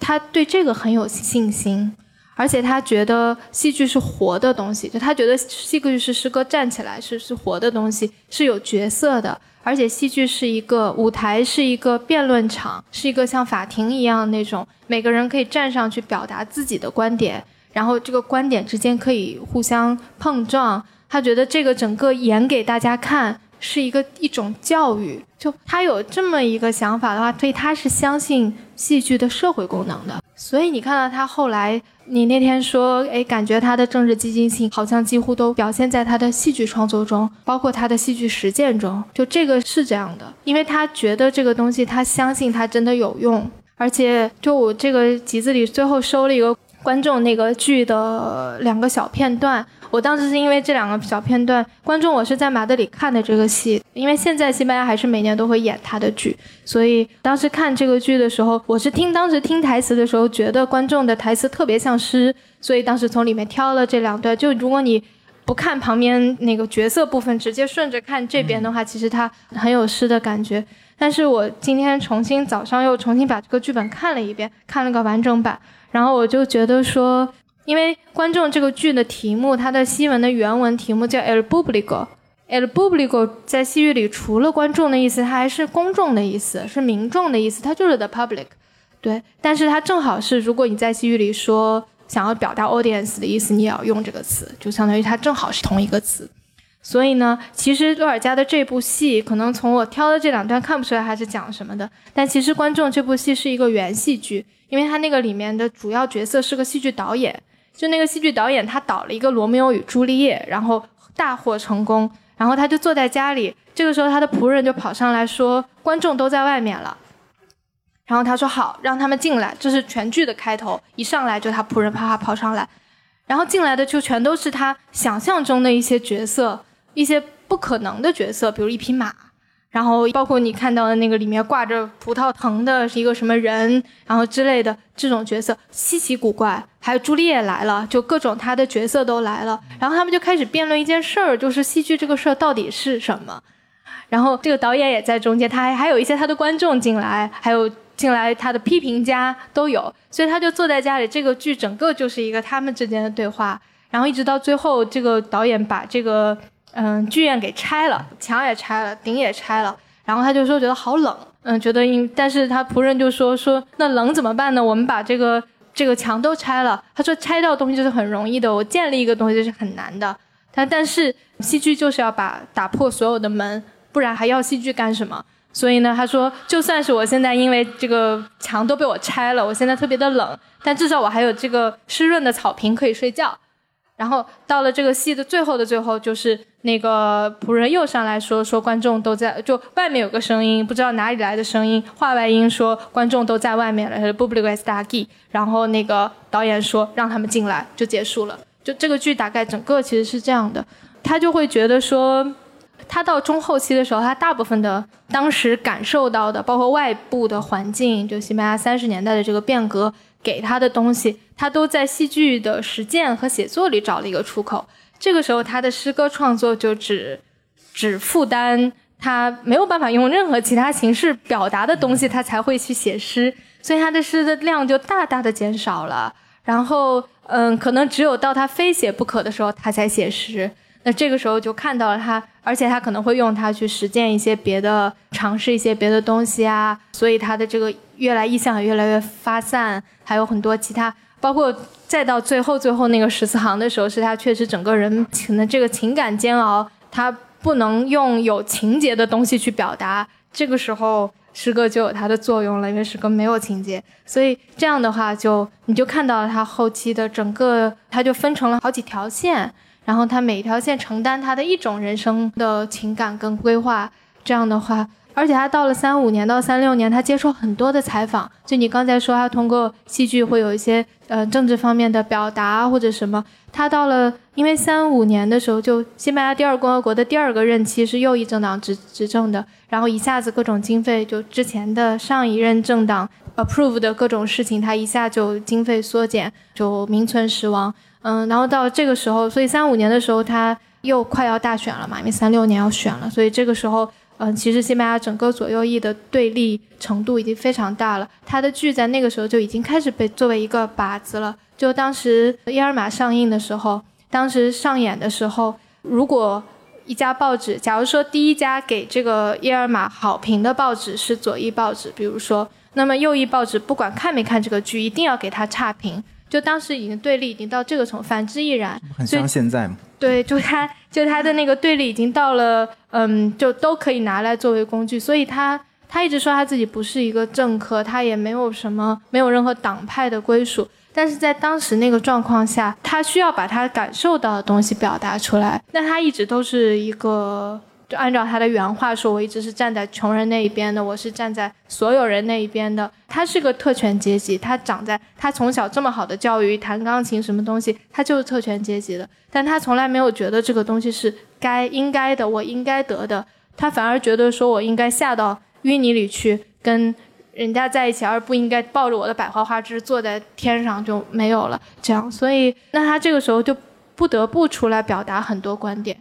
他对这个很有信心。而且他觉得戏剧是活的东西，就他觉得戏剧是诗歌站起来是是活的东西，是有角色的。而且戏剧是一个舞台，是一个辩论场，是一个像法庭一样那种，每个人可以站上去表达自己的观点，然后这个观点之间可以互相碰撞。他觉得这个整个演给大家看是一个一种教育，就他有这么一个想法的话，所以他是相信戏剧的社会功能的。所以你看到他后来。你那天说，哎，感觉他的政治激进性好像几乎都表现在他的戏剧创作中，包括他的戏剧实践中。就这个是这样的，因为他觉得这个东西，他相信他真的有用。而且，就我这个集子里最后收了一个观众那个剧的两个小片段。我当时是因为这两个小片段，观众我是在马德里看的这个戏，因为现在西班牙还是每年都会演他的剧，所以当时看这个剧的时候，我是听当时听台词的时候，觉得观众的台词特别像诗，所以当时从里面挑了这两段。就如果你不看旁边那个角色部分，直接顺着看这边的话，其实它很有诗的感觉。但是我今天重新早上又重新把这个剧本看了一遍，看了个完整版，然后我就觉得说。因为观众这个剧的题目，它的西文的原文题目叫 El Público，El Público 在西语里除了观众的意思，它还是公众的意思，是民众的意思，它就是 the public，对。但是它正好是，如果你在西语里说想要表达 audience 的意思，你也要用这个词，就相当于它正好是同一个词。所以呢，其实洛尔加的这部戏，可能从我挑的这两段看不出来它是讲什么的，但其实观众这部戏是一个原戏剧，因为它那个里面的主要角色是个戏剧导演。就那个戏剧导演，他导了一个《罗密欧与朱丽叶》，然后大获成功。然后他就坐在家里，这个时候他的仆人就跑上来说：“观众都在外面了。”然后他说：“好，让他们进来。”这是全剧的开头，一上来就他仆人啪啪跑上来，然后进来的就全都是他想象中的一些角色，一些不可能的角色，比如一匹马。然后包括你看到的那个里面挂着葡萄藤的是一个什么人，然后之类的这种角色稀奇古怪，还有朱丽叶来了，就各种他的角色都来了，然后他们就开始辩论一件事儿，就是戏剧这个事儿到底是什么。然后这个导演也在中间，他还还有一些他的观众进来，还有进来他的批评家都有，所以他就坐在家里，这个剧整个就是一个他们之间的对话，然后一直到最后，这个导演把这个。嗯，剧院给拆了，墙也拆了，顶也拆了，然后他就说觉得好冷，嗯，觉得因，但是他仆人就说说那冷怎么办呢？我们把这个这个墙都拆了。他说拆掉东西就是很容易的，我建立一个东西是很难的。他但是戏剧就是要把打破所有的门，不然还要戏剧干什么？所以呢，他说就算是我现在因为这个墙都被我拆了，我现在特别的冷，但至少我还有这个湿润的草坪可以睡觉。然后到了这个戏的最后的最后，就是那个仆人又上来说说观众都在，就外面有个声音，不知道哪里来的声音，话外音说观众都在外面了，不不不，está aquí。然后那个导演说让他们进来，就结束了。就这个剧大概整个其实是这样的，他就会觉得说，他到中后期的时候，他大部分的当时感受到的，包括外部的环境，就西班牙三十年代的这个变革给他的东西，他都在戏剧的实践和写作里找了一个出口。这个时候，他的诗歌创作就只只负担他没有办法用任何其他形式表达的东西，他才会去写诗，所以他的诗的量就大大的减少了。然后，嗯，可能只有到他非写不可的时候，他才写诗。那这个时候就看到了他，而且他可能会用它去实践一些别的，尝试一些别的东西啊。所以他的这个越来意象也越来越发散，还有很多其他，包括再到最后最后那个十四行的时候，是他确实整个人情的这个情感煎熬，他不能用有情节的东西去表达。这个时候诗歌就有它的作用了，因为诗歌没有情节，所以这样的话就你就看到了他后期的整个，他就分成了好几条线。然后他每条线承担他的一种人生的情感跟规划，这样的话，而且他到了三五年到三六年，他接受很多的采访。就你刚才说，他通过戏剧会有一些呃政治方面的表达或者什么。他到了，因为三五年的时候，就西班牙第二共和国的第二个任期是右翼政党执执政的，然后一下子各种经费，就之前的上一任政党 approve 的各种事情，他一下就经费缩减，就名存实亡。嗯，然后到这个时候，所以三五年的时候他又快要大选了嘛，因为三六年要选了，所以这个时候，嗯，其实西班牙整个左右翼的对立程度已经非常大了。他的剧在那个时候就已经开始被作为一个靶子了。就当时《耶尔玛》上映的时候，当时上演的时候，如果一家报纸，假如说第一家给这个《耶尔玛》好评的报纸是左翼报纸，比如说，那么右翼报纸不管看没看这个剧，一定要给他差评。就当时已经对立已经到这个程度，反之亦然。很像现在吗？对，就他就他的那个对立已经到了，嗯，就都可以拿来作为工具。所以他他一直说他自己不是一个政客，他也没有什么没有任何党派的归属。但是在当时那个状况下，他需要把他感受到的东西表达出来。那他一直都是一个。就按照他的原话说，我一直是站在穷人那一边的，我是站在所有人那一边的。他是个特权阶级，他长在他从小这么好的教育，弹钢琴什么东西，他就是特权阶级的。但他从来没有觉得这个东西是该应该的，我应该得的。他反而觉得说我应该下到淤泥里去跟人家在一起，而不应该抱着我的百花花枝坐在天上就没有了。这样，所以那他这个时候就不得不出来表达很多观点。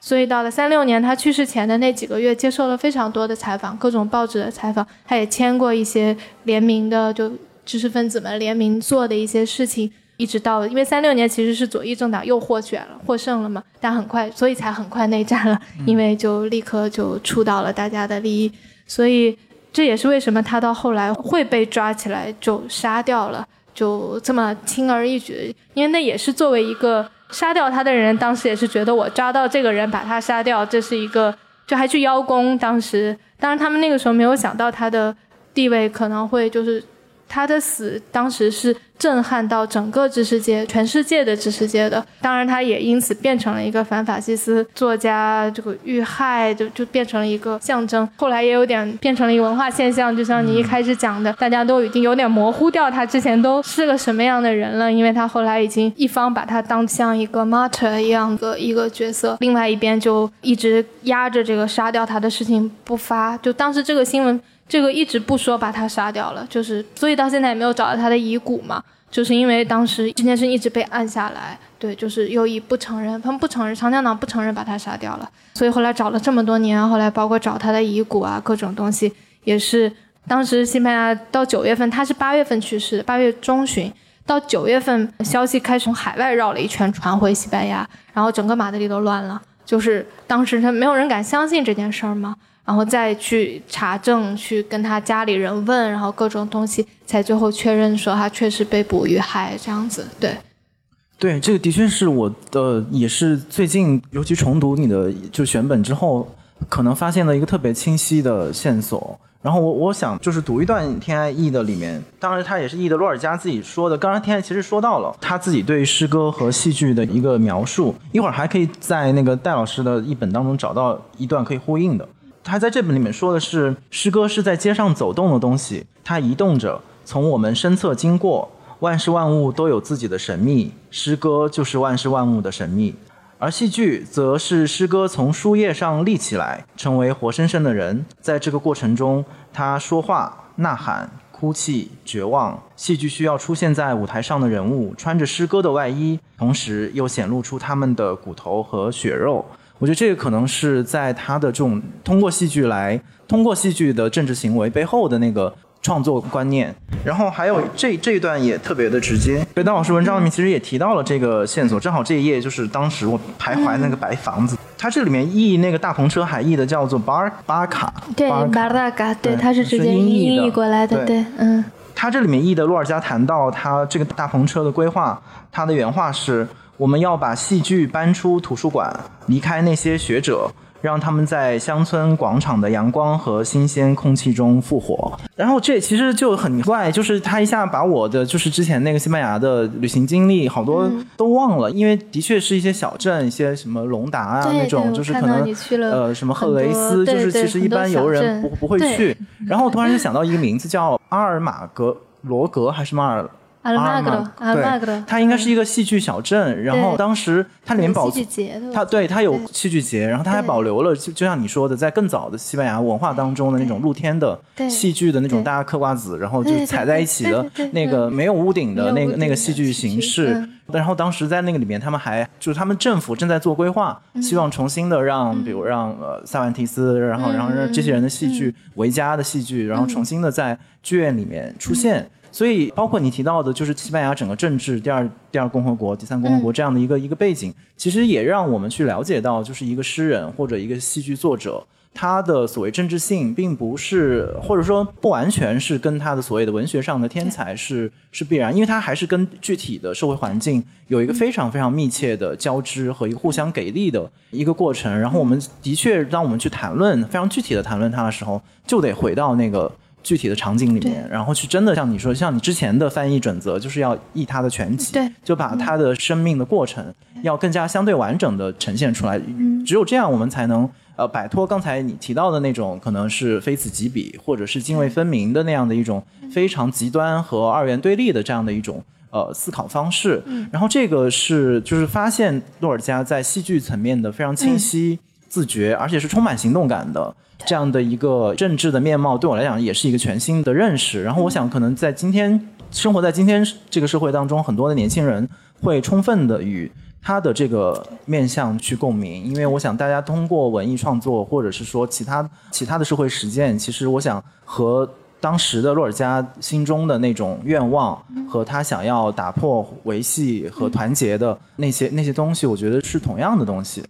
所以到了三六年，他去世前的那几个月，接受了非常多的采访，各种报纸的采访，他也签过一些联名的，就知识分子们联名做的一些事情。一直到，因为三六年其实是左翼政党又获选了，获胜了嘛，但很快，所以才很快内战了，[laughs] 因为就立刻就触到了大家的利益。所以这也是为什么他到后来会被抓起来就杀掉了，就这么轻而易举，因为那也是作为一个。杀掉他的人当时也是觉得我抓到这个人把他杀掉，这是一个就还去邀功。当时，当然他们那个时候没有想到他的地位可能会就是他的死，当时是。震撼到整个知识界，全世界的知识界的。当然，他也因此变成了一个反法西斯作家，这个遇害就就变成了一个象征。后来也有点变成了一个文化现象，就像你一开始讲的，大家都已经有点模糊掉他之前都是个什么样的人了，因为他后来已经一方把他当像一个 martyr 一样的一个角色，另外一边就一直压着这个杀掉他的事情不发。就当时这个新闻。这个一直不说把他杀掉了，就是所以到现在也没有找到他的遗骨嘛，就是因为当时这件事一直被按下来，对，就是右翼不承认，他们不承认，长江党不承认把他杀掉了，所以后来找了这么多年，后来包括找他的遗骨啊，各种东西也是，当时西班牙到九月份，他是八月份去世，八月中旬到九月份，消息开始从海外绕了一圈传回西班牙，然后整个马德里都乱了，就是当时他没有人敢相信这件事儿嘛。然后再去查证，去跟他家里人问，然后各种东西，才最后确认说他确实被捕遇害这样子。对，对，这个的确是我的，也是最近尤其重读你的就选本之后，可能发现了一个特别清晰的线索。然后我我想就是读一段天爱译的里面，当然他也是译的洛尔加自己说的。刚刚天爱其实说到了他自己对诗歌和戏剧的一个描述，一会儿还可以在那个戴老师的译本当中找到一段可以呼应的。他在这本里面说的是，诗歌是在街上走动的东西，它移动着，从我们身侧经过。万事万物都有自己的神秘，诗歌就是万事万物的神秘。而戏剧则是诗歌从书页上立起来，成为活生生的人。在这个过程中，他说话、呐喊、哭泣、绝望。戏剧需要出现在舞台上的人物穿着诗歌的外衣，同时又显露出他们的骨头和血肉。我觉得这个可能是在他的这种通过戏剧来，通过戏剧的政治行为背后的那个。创作观念，然后还有这这一段也特别的直接。北岛老师文章里面其实也提到了这个线索，正好这一页就是当时我徘徊那个白房子，它这里面译那个大篷车还译的叫做巴尔巴卡，对巴尔卡，对，它是直接音译过来的，对，嗯。它这里面译的洛尔加谈到他这个大篷车的规划，他的原话是：我们要把戏剧搬出图书馆，离开那些学者。让他们在乡村广场的阳光和新鲜空气中复活。然后这其实就很怪，就是他一下把我的就是之前那个西班牙的旅行经历好多都忘了，因为的确是一些小镇，一些什么隆达啊那种，就是可能呃什么赫雷斯，就是其实一般游人不不会去。[laughs] 然后我突然就想到一个名字叫阿尔马格罗格还是马尔。阿格罗，阿格罗，它应该是一个戏剧小镇。然后当时它里面保存，它对它有戏剧节，然后它还保留了，就就像你说的，在更早的西班牙文化当中的那种露天的戏剧的那种大家嗑瓜子，然后就踩在一起的那个没有屋顶的那个那个戏剧形式。然后当时在那个里面，他们还就是他们政府正在做规划，希望重新的让，比如让呃萨万提斯，然后然后让这些人的戏剧维加的戏剧，然后重新的在剧院里面出现。所以，包括你提到的，就是西班牙整个政治，第二第二共和国、第三共和国这样的一个一个背景，其实也让我们去了解到，就是一个诗人或者一个戏剧作者，他的所谓政治性，并不是或者说不完全是跟他的所谓的文学上的天才是是必然，因为他还是跟具体的社会环境有一个非常非常密切的交织和一个互相给力的一个过程。然后，我们的确，当我们去谈论非常具体的谈论他的时候，就得回到那个。具体的场景里面，然后去真的像你说，像你之前的翻译准则，就是要译他的全集，对，就把他的生命的过程要更加相对完整的呈现出来。只有这样，我们才能呃摆脱刚才你提到的那种可能是非此即彼，或者是泾渭分明的那样的一种非常极端和二元对立的这样的一种呃思考方式。然后这个是就是发现洛尔加在戏剧层面的非常清晰、自觉，而且是充满行动感的。这样的一个政治的面貌，对我来讲也是一个全新的认识。然后我想，可能在今天生活在今天这个社会当中，很多的年轻人会充分的与他的这个面相去共鸣。因为我想，大家通过文艺创作，或者是说其他其他的社会实践，其实我想和当时的洛尔加心中的那种愿望，和他想要打破维系和团结的那些那些东西，我觉得是同样的东西。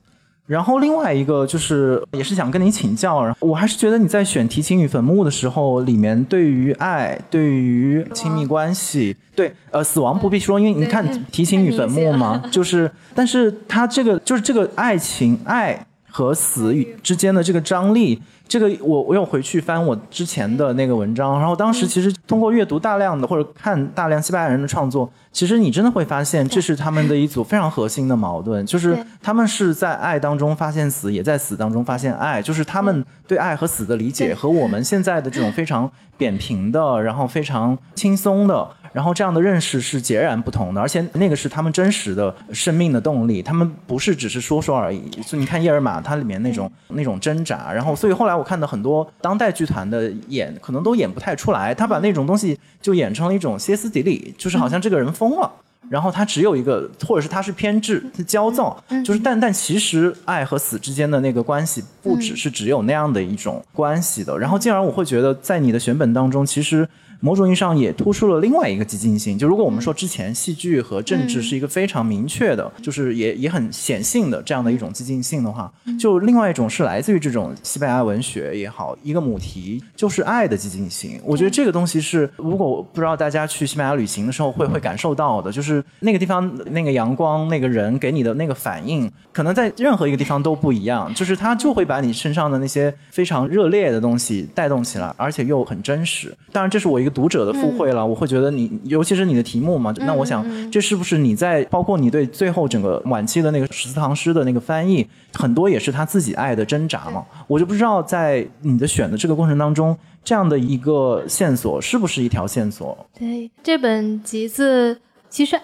然后另外一个就是，也是想跟你请教。然后我还是觉得你在选《提琴与坟墓》的时候，里面对于爱、对于亲密关系、对呃死亡不必说，因为你看《提琴与坟墓》[laughs] 嘛，就是，但是它这个就是这个爱情、爱和死与之间的这个张力。这个我我有回去翻我之前的那个文章，然后当时其实通过阅读大量的或者看大量西班牙人的创作，其实你真的会发现这是他们的一组非常核心的矛盾，就是他们是在爱当中发现死，也在死当中发现爱，就是他们对爱和死的理解和我们现在的这种非常扁平的，然后非常轻松的。然后这样的认识是截然不同的，而且那个是他们真实的生命的动力，他们不是只是说说而已。所以你看《叶尔玛》，它里面那种那种挣扎，然后所以后来我看到很多当代剧团的演，可能都演不太出来，他把那种东西就演成了一种歇斯底里，就是好像这个人疯了，然后他只有一个，或者是他是偏执、他焦躁，就是但但其实爱和死之间的那个关系不只是只有那样的一种关系的。然后进而我会觉得，在你的选本当中，其实。某种意义上也突出了另外一个激进性。就如果我们说之前戏剧和政治是一个非常明确的，就是也也很显性的这样的一种激进性的话，就另外一种是来自于这种西班牙文学也好，一个母题就是爱的激进性。我觉得这个东西是，如果不知道大家去西班牙旅行的时候会会感受到的，就是那个地方那个阳光，那个人给你的那个反应，可能在任何一个地方都不一样，就是他就会把你身上的那些非常热烈的东西带动起来，而且又很真实。当然，这是我一个。读者的附会了，我会觉得你，尤其是你的题目嘛，那我想，这是不是你在包括你对最后整个晚期的那个十四堂诗的那个翻译，很多也是他自己爱的挣扎嘛？我就不知道在你的选的这个过程当中，这样的一个线索是不是一条线索？对，这本集子其实。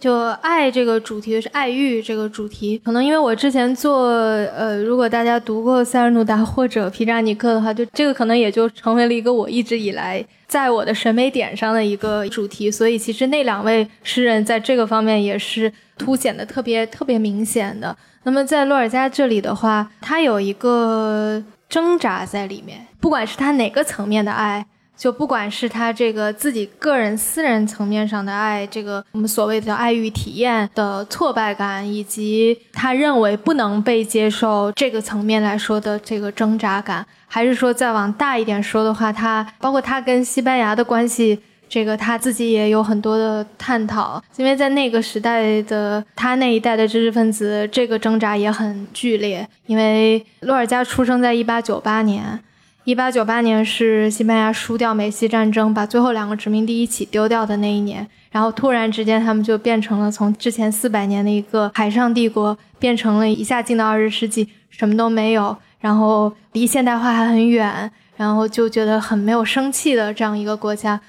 就爱这个主题是爱欲这个主题，可能因为我之前做呃，如果大家读过塞尔努达或者皮扎尼克的话，就这个可能也就成为了一个我一直以来在我的审美点上的一个主题。所以其实那两位诗人在这个方面也是凸显的特别特别明显的。那么在洛尔加这里的话，他有一个挣扎在里面，不管是他哪个层面的爱。就不管是他这个自己个人私人层面上的爱，这个我们所谓的叫爱欲体验的挫败感，以及他认为不能被接受这个层面来说的这个挣扎感，还是说再往大一点说的话，他包括他跟西班牙的关系，这个他自己也有很多的探讨，因为在那个时代的他那一代的知识分子，这个挣扎也很剧烈，因为洛尔加出生在一八九八年。一八九八年是西班牙输掉美西战争，把最后两个殖民地一起丢掉的那一年。然后突然之间，他们就变成了从之前四百年的一个海上帝国，变成了一下进到二十世纪什么都没有，然后离现代化还很远，然后就觉得很没有生气的这样一个国家。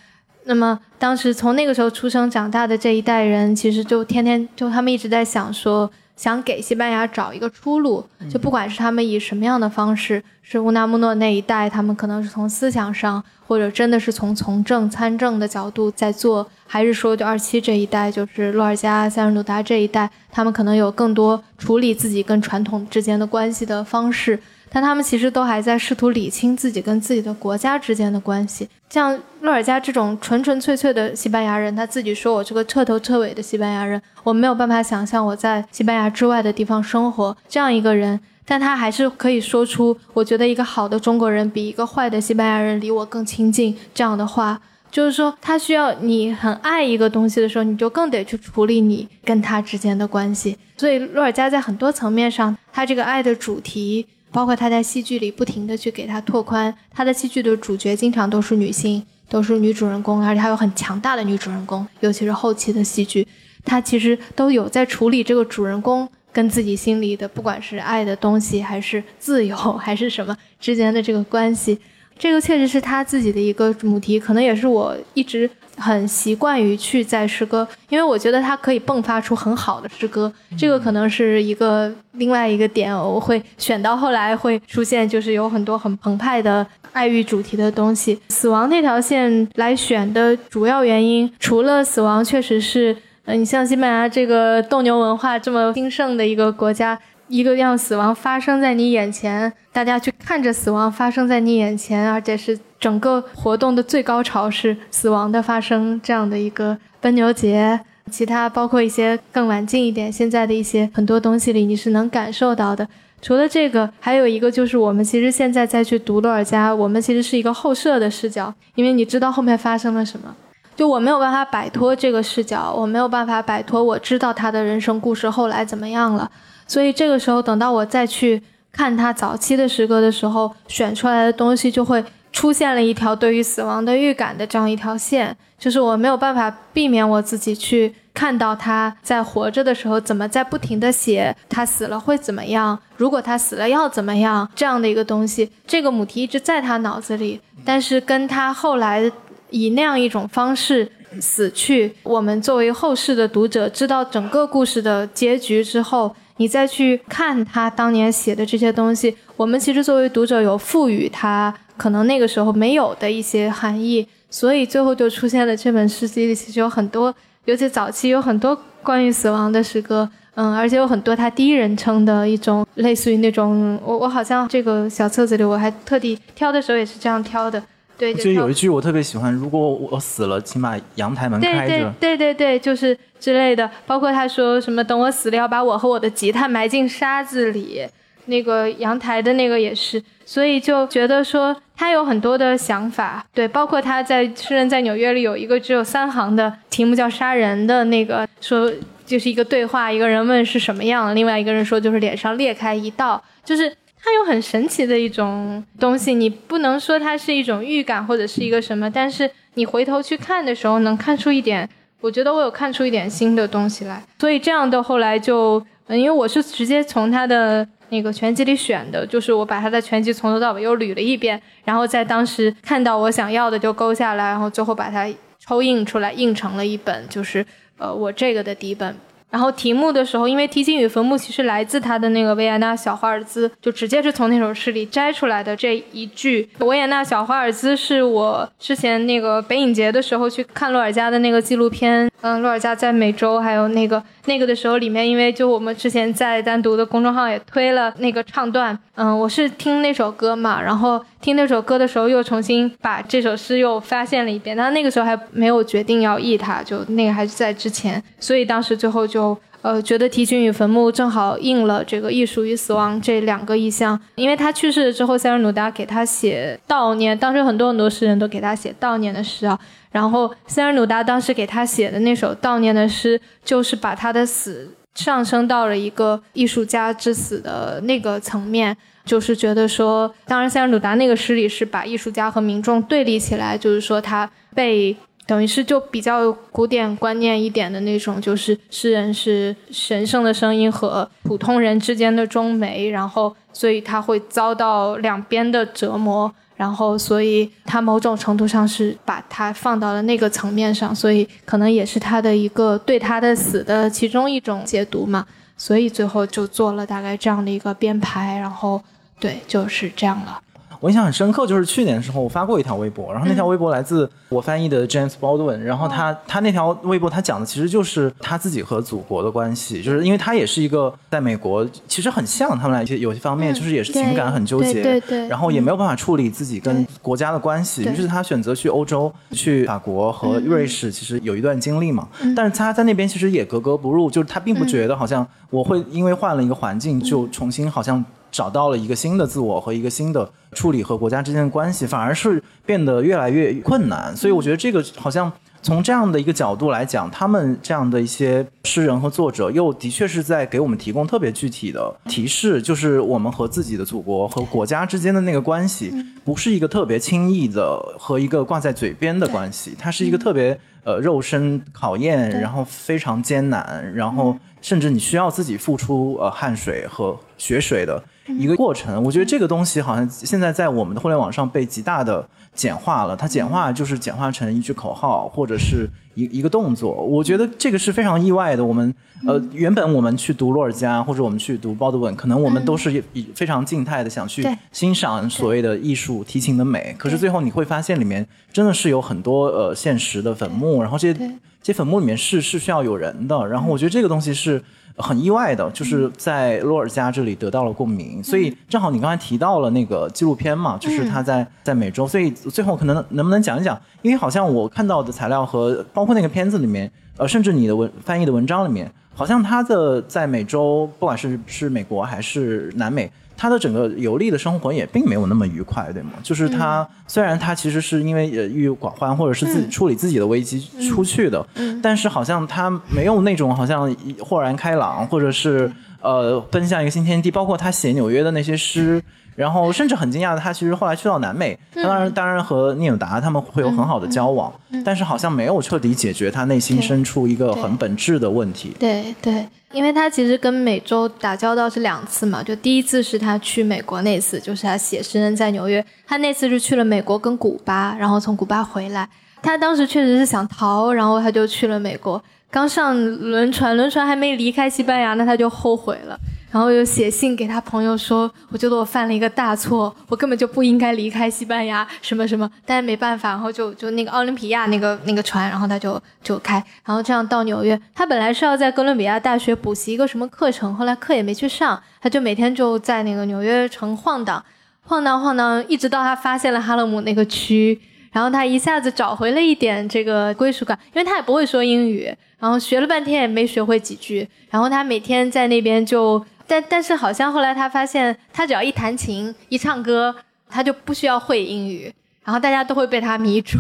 那么当时从那个时候出生长大的这一代人，其实就天天就他们一直在想说。想给西班牙找一个出路，就不管是他们以什么样的方式，是乌纳穆诺那一代，他们可能是从思想上，或者真的是从从政参政的角度在做，还是说就二七这一代，就是洛尔加、塞尔努达这一代，他们可能有更多处理自己跟传统之间的关系的方式。但他们其实都还在试图理清自己跟自己的国家之间的关系。像洛尔加这种纯纯粹粹的西班牙人，他自己说：“我是个彻头彻尾的西班牙人，我没有办法想象我在西班牙之外的地方生活。”这样一个人，但他还是可以说出：“我觉得一个好的中国人比一个坏的西班牙人离我更亲近。”这样的话，就是说他需要你很爱一个东西的时候，你就更得去处理你跟他之间的关系。所以，洛尔加在很多层面上，他这个爱的主题。包括他在戏剧里不停的去给他拓宽，他的戏剧的主角经常都是女性，都是女主人公，而且还有很强大的女主人公，尤其是后期的戏剧，他其实都有在处理这个主人公跟自己心里的，不管是爱的东西，还是自由，还是什么之间的这个关系。这个确实是他自己的一个母题，可能也是我一直很习惯于去在诗歌，因为我觉得它可以迸发出很好的诗歌。这个可能是一个另外一个点，我会选到后来会出现，就是有很多很澎湃的爱欲主题的东西。死亡那条线来选的主要原因，除了死亡确实是，嗯，你像西班牙这个斗牛文化这么兴盛的一个国家。一个让死亡发生在你眼前，大家去看着死亡发生在你眼前，而且是整个活动的最高潮是死亡的发生这样的一个奔牛节。其他包括一些更晚近一点，现在的一些很多东西里，你是能感受到的。除了这个，还有一个就是我们其实现在再去读洛尔加，我们其实是一个后设的视角，因为你知道后面发生了什么，就我没有办法摆脱这个视角，我没有办法摆脱我知道他的人生故事后来怎么样了。所以这个时候，等到我再去看他早期的诗歌的时候，选出来的东西就会出现了一条对于死亡的预感的这样一条线，就是我没有办法避免我自己去看到他在活着的时候怎么在不停的写他死了会怎么样，如果他死了要怎么样这样的一个东西。这个母题一直在他脑子里，但是跟他后来以那样一种方式死去，我们作为后世的读者知道整个故事的结局之后。你再去看他当年写的这些东西，我们其实作为读者有赋予他可能那个时候没有的一些含义，所以最后就出现了这本诗集里其实有很多，尤其早期有很多关于死亡的诗歌，嗯，而且有很多他第一人称的一种，类似于那种我我好像这个小册子里我还特地挑的时候也是这样挑的。对，就有一句我特别喜欢，如果我死了，起码阳台门开着。对对对对，就是之类的，包括他说什么，等我死了要把我和我的吉他埋进沙子里，那个阳台的那个也是，所以就觉得说他有很多的想法。对，包括他在《诗人在纽约》里有一个只有三行的题目叫“杀人”的那个，说就是一个对话，一个人问是什么样，另外一个人说就是脸上裂开一道，就是。它有很神奇的一种东西，你不能说它是一种预感或者是一个什么，但是你回头去看的时候，能看出一点，我觉得我有看出一点新的东西来。所以这样的后来就，因为我是直接从他的那个全集里选的，就是我把他的全集从头到尾又捋了一遍，然后在当时看到我想要的就勾下来，然后最后把它抽印出来，印成了一本，就是呃我这个的底本。然后题目的时候，因为《提琴与坟墓》其实来自他的那个维也纳小华尔兹，就直接是从那首诗里摘出来的这一句。维也纳小华尔兹是我之前那个北影节的时候去看洛尔加的那个纪录片，嗯，洛尔加在美洲，还有那个那个的时候，里面因为就我们之前在单独的公众号也推了那个唱段，嗯，我是听那首歌嘛，然后听那首歌的时候又重新把这首诗又发现了一遍，但那个时候还没有决定要译它，就那个还是在之前，所以当时最后就。呃，觉得《提琴与坟墓》正好应了这个艺术与死亡这两个意象，因为他去世了之后，塞尔努达给他写悼念，当时很多很多诗人都给他写悼念的诗啊。然后塞尔努达当时给他写的那首悼念的诗，就是把他的死上升到了一个艺术家之死的那个层面，就是觉得说，当然塞尔鲁达那个诗里是把艺术家和民众对立起来，就是说他被。等于是就比较古典观念一点的那种，就是诗人是神圣的声音和普通人之间的中媒，然后所以他会遭到两边的折磨，然后所以他某种程度上是把他放到了那个层面上，所以可能也是他的一个对他的死的其中一种解读嘛，所以最后就做了大概这样的一个编排，然后对就是这样了。我印象很深刻，就是去年的时候我发过一条微博，然后那条微博来自我翻译的 James Baldwin，然后他他那条微博他讲的其实就是他自己和祖国的关系，就是因为他也是一个在美国，其实很像他们俩一些有些方面，就是也是情感很纠结，对对，然后也没有办法处理自己跟国家的关系，于是他选择去欧洲，去法国和瑞士，其实有一段经历嘛，但是他在那边其实也格格不入，就是他并不觉得好像我会因为换了一个环境就重新好像。找到了一个新的自我和一个新的处理和国家之间的关系，反而是变得越来越困难。所以我觉得这个好像从这样的一个角度来讲，他们这样的一些诗人和作者，又的确是在给我们提供特别具体的提示，就是我们和自己的祖国和国家之间的那个关系，不是一个特别轻易的和一个挂在嘴边的关系，它是一个特别呃肉身考验，然后非常艰难，然后甚至你需要自己付出呃汗水和血水的。一个过程，我觉得这个东西好像现在在我们的互联网上被极大的简化了。它简化就是简化成一句口号或者是一一个动作。我觉得这个是非常意外的。我们呃，原本我们去读洛尔加或者我们去读鲍德温，可能我们都是以非常静态的想去欣赏所谓的艺术提琴的美。可是最后你会发现里面真的是有很多呃现实的坟墓，然后这些这些坟墓里面是是需要有人的。然后我觉得这个东西是。很意外的，就是在洛尔加这里得到了共鸣，所以正好你刚才提到了那个纪录片嘛，就是他在在美洲，所以最后可能能不能讲一讲？因为好像我看到的材料和包括那个片子里面，呃，甚至你的文翻译的文章里面，好像他的在美洲，不管是是美国还是南美。他的整个游历的生活也并没有那么愉快，对吗？就是他虽然他其实是因为呃郁郁寡欢，或者是自己处理自己的危机出去的，但是好像他没有那种好像豁然开朗，或者是呃奔向一个新天地。包括他写纽约的那些诗。然后甚至很惊讶的，他其实后来去到南美，当然当然和聂永达他们会有很好的交往，但是好像没有彻底解决他内心深处一个很本质的问题。对对，因为他其实跟美洲打交道是两次嘛，就第一次是他去美国那次，就是他写诗人在纽约，他那次是去了美国跟古巴，然后从古巴回来，他当时确实是想逃，然后他就去了美国，刚上轮船，轮船还没离开西班牙，那他就后悔了。然后又写信给他朋友说：“我觉得我犯了一个大错，我根本就不应该离开西班牙，什么什么。但是没办法，然后就就那个奥林匹亚那个那个船，然后他就就开，然后这样到纽约。他本来是要在哥伦比亚大学补习一个什么课程，后来课也没去上，他就每天就在那个纽约城晃荡，晃荡晃荡，一直到他发现了哈勒姆那个区，然后他一下子找回了一点这个归属感，因为他也不会说英语，然后学了半天也没学会几句，然后他每天在那边就。但但是好像后来他发现，他只要一弹琴一唱歌，他就不需要会英语，[laughs] 然后大家都会被他迷住，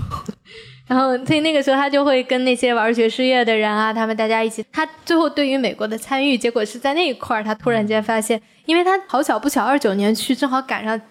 然后所以那个时候他就会跟那些玩爵士乐的人啊，他们大家一起。他最后对于美国的参与，结果是在那一块儿，他突然间发现，因为他好巧不巧，二九年去正好赶上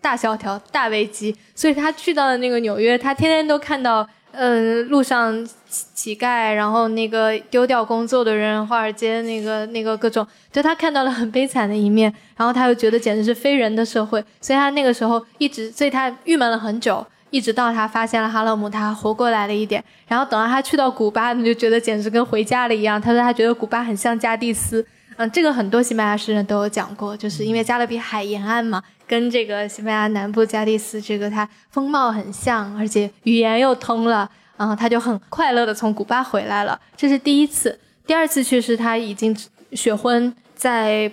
大萧条、大危机，所以他去到了那个纽约，他天天都看到。嗯，路上乞丐，然后那个丢掉工作的人，华尔街那个那个各种，就他看到了很悲惨的一面，然后他又觉得简直是非人的社会，所以他那个时候一直，所以他郁闷了很久，一直到他发现了哈勒姆，他活过来了一点。然后等到他去到古巴，你就觉得简直跟回家了一样。他说他觉得古巴很像加的斯。嗯，这个很多西班牙诗人都有讲过，就是因为加勒比海沿岸嘛，跟这个西班牙南部加的斯这个它风貌很像，而且语言又通了。然后他就很快乐的从古巴回来了，这是第一次。第二次去是他已经雪婚在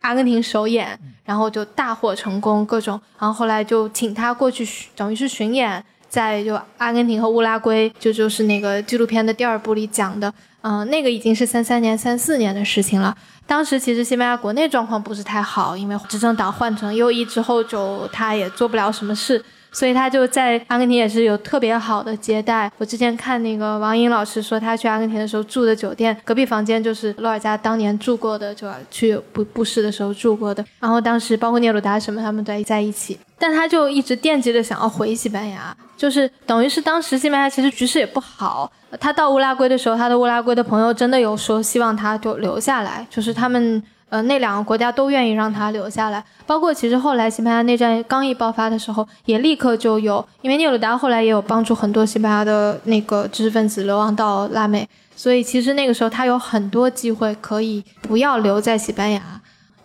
阿根廷首演，然后就大获成功，各种，然后后来就请他过去，等于是巡演，在就阿根廷和乌拉圭，就就是那个纪录片的第二部里讲的，嗯，那个已经是三三年、三四年的事情了。当时其实西班牙国内状况不是太好，因为执政党换成右翼之后，就他也做不了什么事。所以他就在阿根廷也是有特别好的接待。我之前看那个王颖老师说，他去阿根廷的时候住的酒店隔壁房间就是洛尔加当年住过的，就去布布什的时候住过的。然后当时包括聂鲁达什么他们在在一起，但他就一直惦记着想要回西班牙，就是等于是当时西班牙其实局势也不好。他到乌拉圭的时候，他的乌拉圭的朋友真的有说希望他就留下来，就是他们。呃，那两个国家都愿意让他留下来，包括其实后来西班牙内战刚一爆发的时候，也立刻就有，因为聂鲁达后来也有帮助很多西班牙的那个知识分子流亡到拉美，所以其实那个时候他有很多机会可以不要留在西班牙。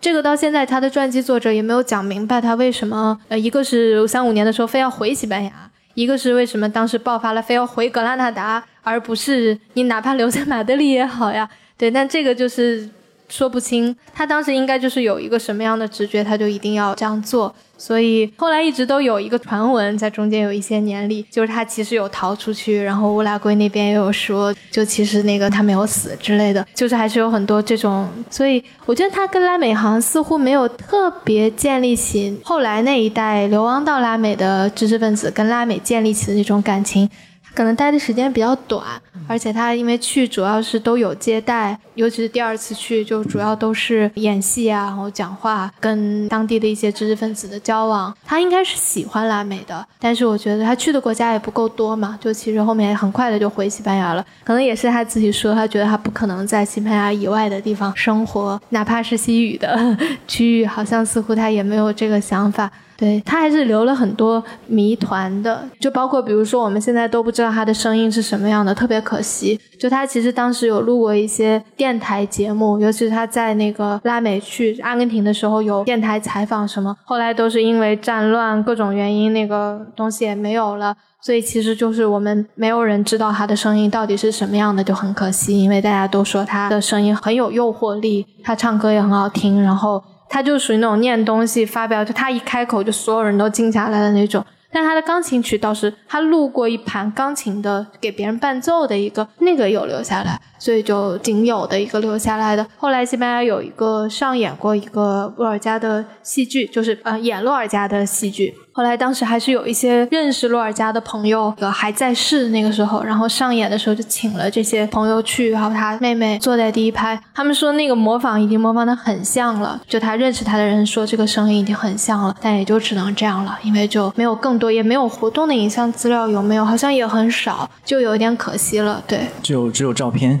这个到现在他的传记作者也没有讲明白他为什么，呃，一个是三五年的时候非要回西班牙，一个是为什么当时爆发了非要回格拉纳达，而不是你哪怕留在马德里也好呀？对，但这个就是。说不清，他当时应该就是有一个什么样的直觉，他就一定要这样做。所以后来一直都有一个传闻，在中间有一些年里，就是他其实有逃出去，然后乌拉圭那边也有说，就其实那个他没有死之类的，就是还是有很多这种。所以我觉得他跟拉美好像似乎没有特别建立起后来那一代流亡到拉美的知识分子跟拉美建立起的那种感情。可能待的时间比较短，而且他因为去主要是都有接待，尤其是第二次去就主要都是演戏啊，然后讲话，跟当地的一些知识分子的交往。他应该是喜欢拉美的，但是我觉得他去的国家也不够多嘛，就其实后面很快的就回西班牙了。可能也是他自己说，他觉得他不可能在西班牙以外的地方生活，哪怕是西语的区域，好像似乎他也没有这个想法。对他还是留了很多谜团的，就包括比如说我们现在都不知道他的声音是什么样的，特别可惜。就他其实当时有录过一些电台节目，尤其是他在那个拉美去阿根廷的时候有电台采访什么，后来都是因为战乱各种原因，那个东西也没有了。所以其实就是我们没有人知道他的声音到底是什么样的，就很可惜。因为大家都说他的声音很有诱惑力，他唱歌也很好听，然后。他就属于那种念东西发表，就他一开口就所有人都静下来的那种。但他的钢琴曲倒是他录过一盘钢琴的给别人伴奏的一个，那个有留下来，所以就仅有的一个留下来的。后来西班牙有一个上演过一个洛尔加的戏剧，就是呃演洛尔加的戏剧。后来当时还是有一些认识洛尔加的朋友，还在世那个时候，然后上演的时候就请了这些朋友去，然后他妹妹坐在第一排，他们说那个模仿已经模仿的很像了，就他认识他的人说这个声音已经很像了，但也就只能这样了，因为就没有更多，也没有活动的影像资料，有没有？好像也很少，就有点可惜了，对，只有只有照片。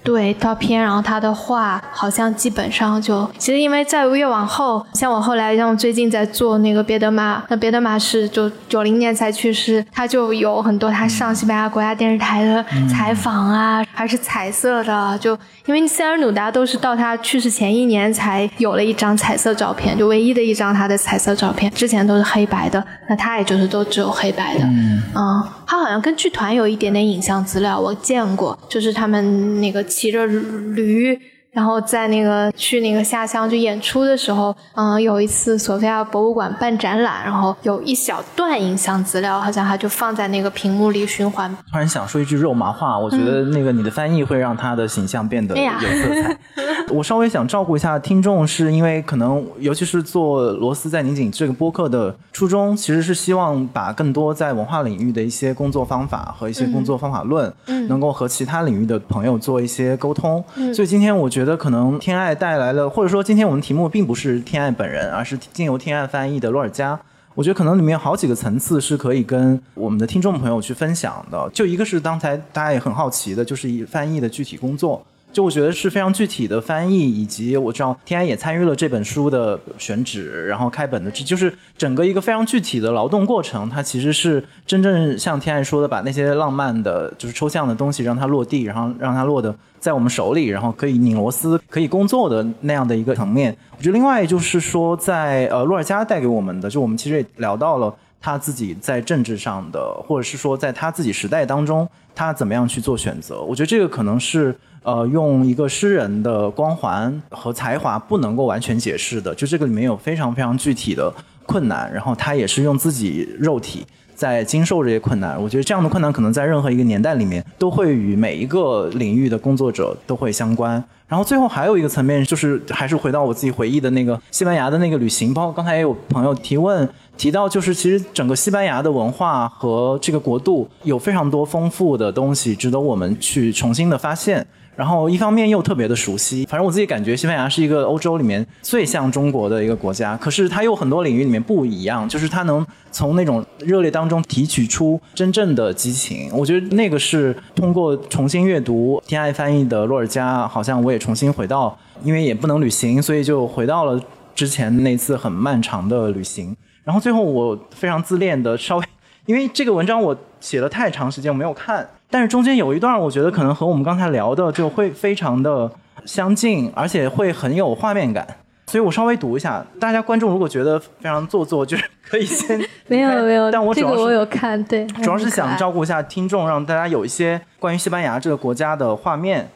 对照片，然后他的画好像基本上就，其实因为在越往后，像我后来像我最近在做那个别德玛，那别德玛是就九零年才去世，他就有很多他上西班牙国家电视台的采访啊，还是彩色的，就因为塞尔努达都是到他去世前一年才有了一张彩色照片，就唯一的一张他的彩色照片，之前都是黑白的，那他也就是都只有黑白的，嗯，他好像跟剧团有一点点影像资料，我见过，就是他们那个。骑着驴。然后在那个去那个下乡去演出的时候，嗯，有一次索菲亚博物馆办展览，然后有一小段影像资料，好像他就放在那个屏幕里循环。突然想说一句肉麻话，我觉得那个你的翻译会让他的形象变得有色彩。[laughs] 我稍微想照顾一下听众，是因为可能尤其是做罗斯在拧紧这个播客的初衷，其实是希望把更多在文化领域的一些工作方法和一些工作方法论，嗯，能够和其他领域的朋友做一些沟通。所以今天我觉得。觉得可能天爱带来了，或者说今天我们题目并不是天爱本人，而是经由天爱翻译的洛尔加。我觉得可能里面好几个层次是可以跟我们的听众朋友去分享的。就一个是刚才大家也很好奇的，就是翻译的具体工作。就我觉得是非常具体的翻译，以及我知道天爱也参与了这本书的选址，然后开本的，这就是整个一个非常具体的劳动过程。它其实是真正像天爱说的，把那些浪漫的，就是抽象的东西让它落地，然后让它落得在我们手里，然后可以拧螺丝、可以工作的那样的一个层面。我觉得另外就是说，在呃洛尔加带给我们的，就我们其实也聊到了他自己在政治上的，或者是说在他自己时代当中，他怎么样去做选择。我觉得这个可能是。呃，用一个诗人的光环和才华不能够完全解释的，就这个里面有非常非常具体的困难，然后他也是用自己肉体在经受这些困难。我觉得这样的困难可能在任何一个年代里面都会与每一个领域的工作者都会相关。然后最后还有一个层面，就是还是回到我自己回忆的那个西班牙的那个旅行，包括刚才也有朋友提问提到，就是其实整个西班牙的文化和这个国度有非常多丰富的东西值得我们去重新的发现。然后一方面又特别的熟悉，反正我自己感觉西班牙是一个欧洲里面最像中国的一个国家，可是它又很多领域里面不一样，就是它能从那种热烈当中提取出真正的激情。我觉得那个是通过重新阅读天爱翻译的洛尔加，好像我也重新回到，因为也不能旅行，所以就回到了之前那次很漫长的旅行。然后最后我非常自恋的稍微，[laughs] 因为这个文章我写了太长时间，我没有看。但是中间有一段，我觉得可能和我们刚才聊的就会非常的相近，而且会很有画面感，所以我稍微读一下。大家观众如果觉得非常做作，就是可以先 [laughs] 没有没有，但我主要是我有看，对，主要是想照顾一下听众，让大家有一些关于西班牙这个国家的画面。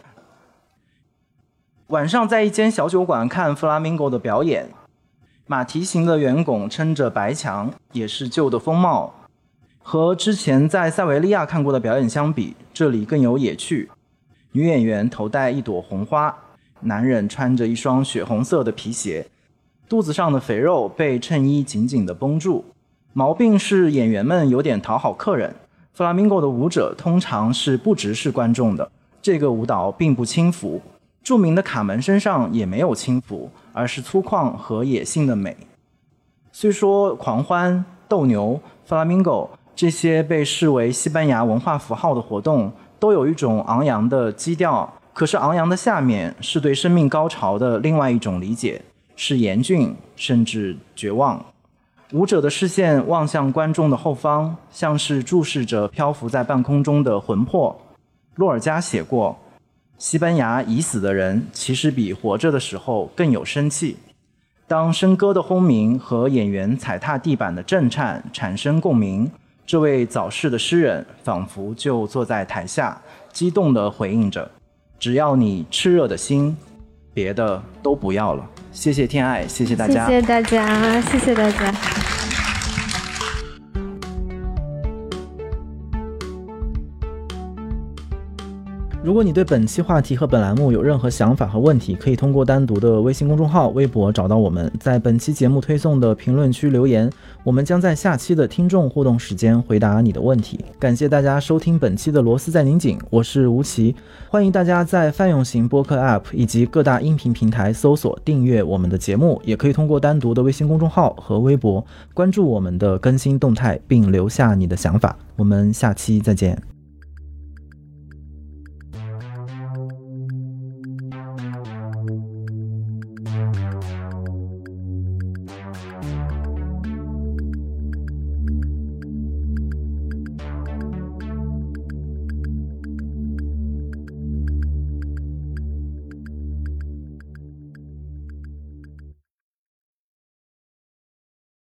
晚上在一间小酒馆看弗拉明戈的表演，马蹄形的圆拱撑着白墙，也是旧的风貌。和之前在塞维利亚看过的表演相比，这里更有野趣。女演员头戴一朵红花，男人穿着一双血红色的皮鞋，肚子上的肥肉被衬衣紧紧地绷住。毛病是演员们有点讨好客人。弗拉明戈的舞者通常是不直视观众的，这个舞蹈并不轻浮。著名的卡门身上也没有轻浮，而是粗犷和野性的美。虽说狂欢、斗牛、弗拉明戈。这些被视为西班牙文化符号的活动，都有一种昂扬的基调。可是，昂扬的下面是对生命高潮的另外一种理解，是严峻甚至绝望。舞者的视线望向观众的后方，像是注视着漂浮在半空中的魂魄。洛尔加写过，西班牙已死的人其实比活着的时候更有生气。当笙歌的轰鸣和演员踩踏地板的震颤产生共鸣。这位早逝的诗人仿佛就坐在台下，激动地回应着：“只要你炽热的心，别的都不要了。”谢谢天爱，谢谢大家，谢谢大家，谢谢大家。如果你对本期话题和本栏目有任何想法和问题，可以通过单独的微信公众号、微博找到我们，在本期节目推送的评论区留言，我们将在下期的听众互动时间回答你的问题。感谢大家收听本期的螺丝在拧紧，我是吴奇，欢迎大家在泛用型播客 App 以及各大音频平台搜索订阅我们的节目，也可以通过单独的微信公众号和微博关注我们的更新动态，并留下你的想法。我们下期再见。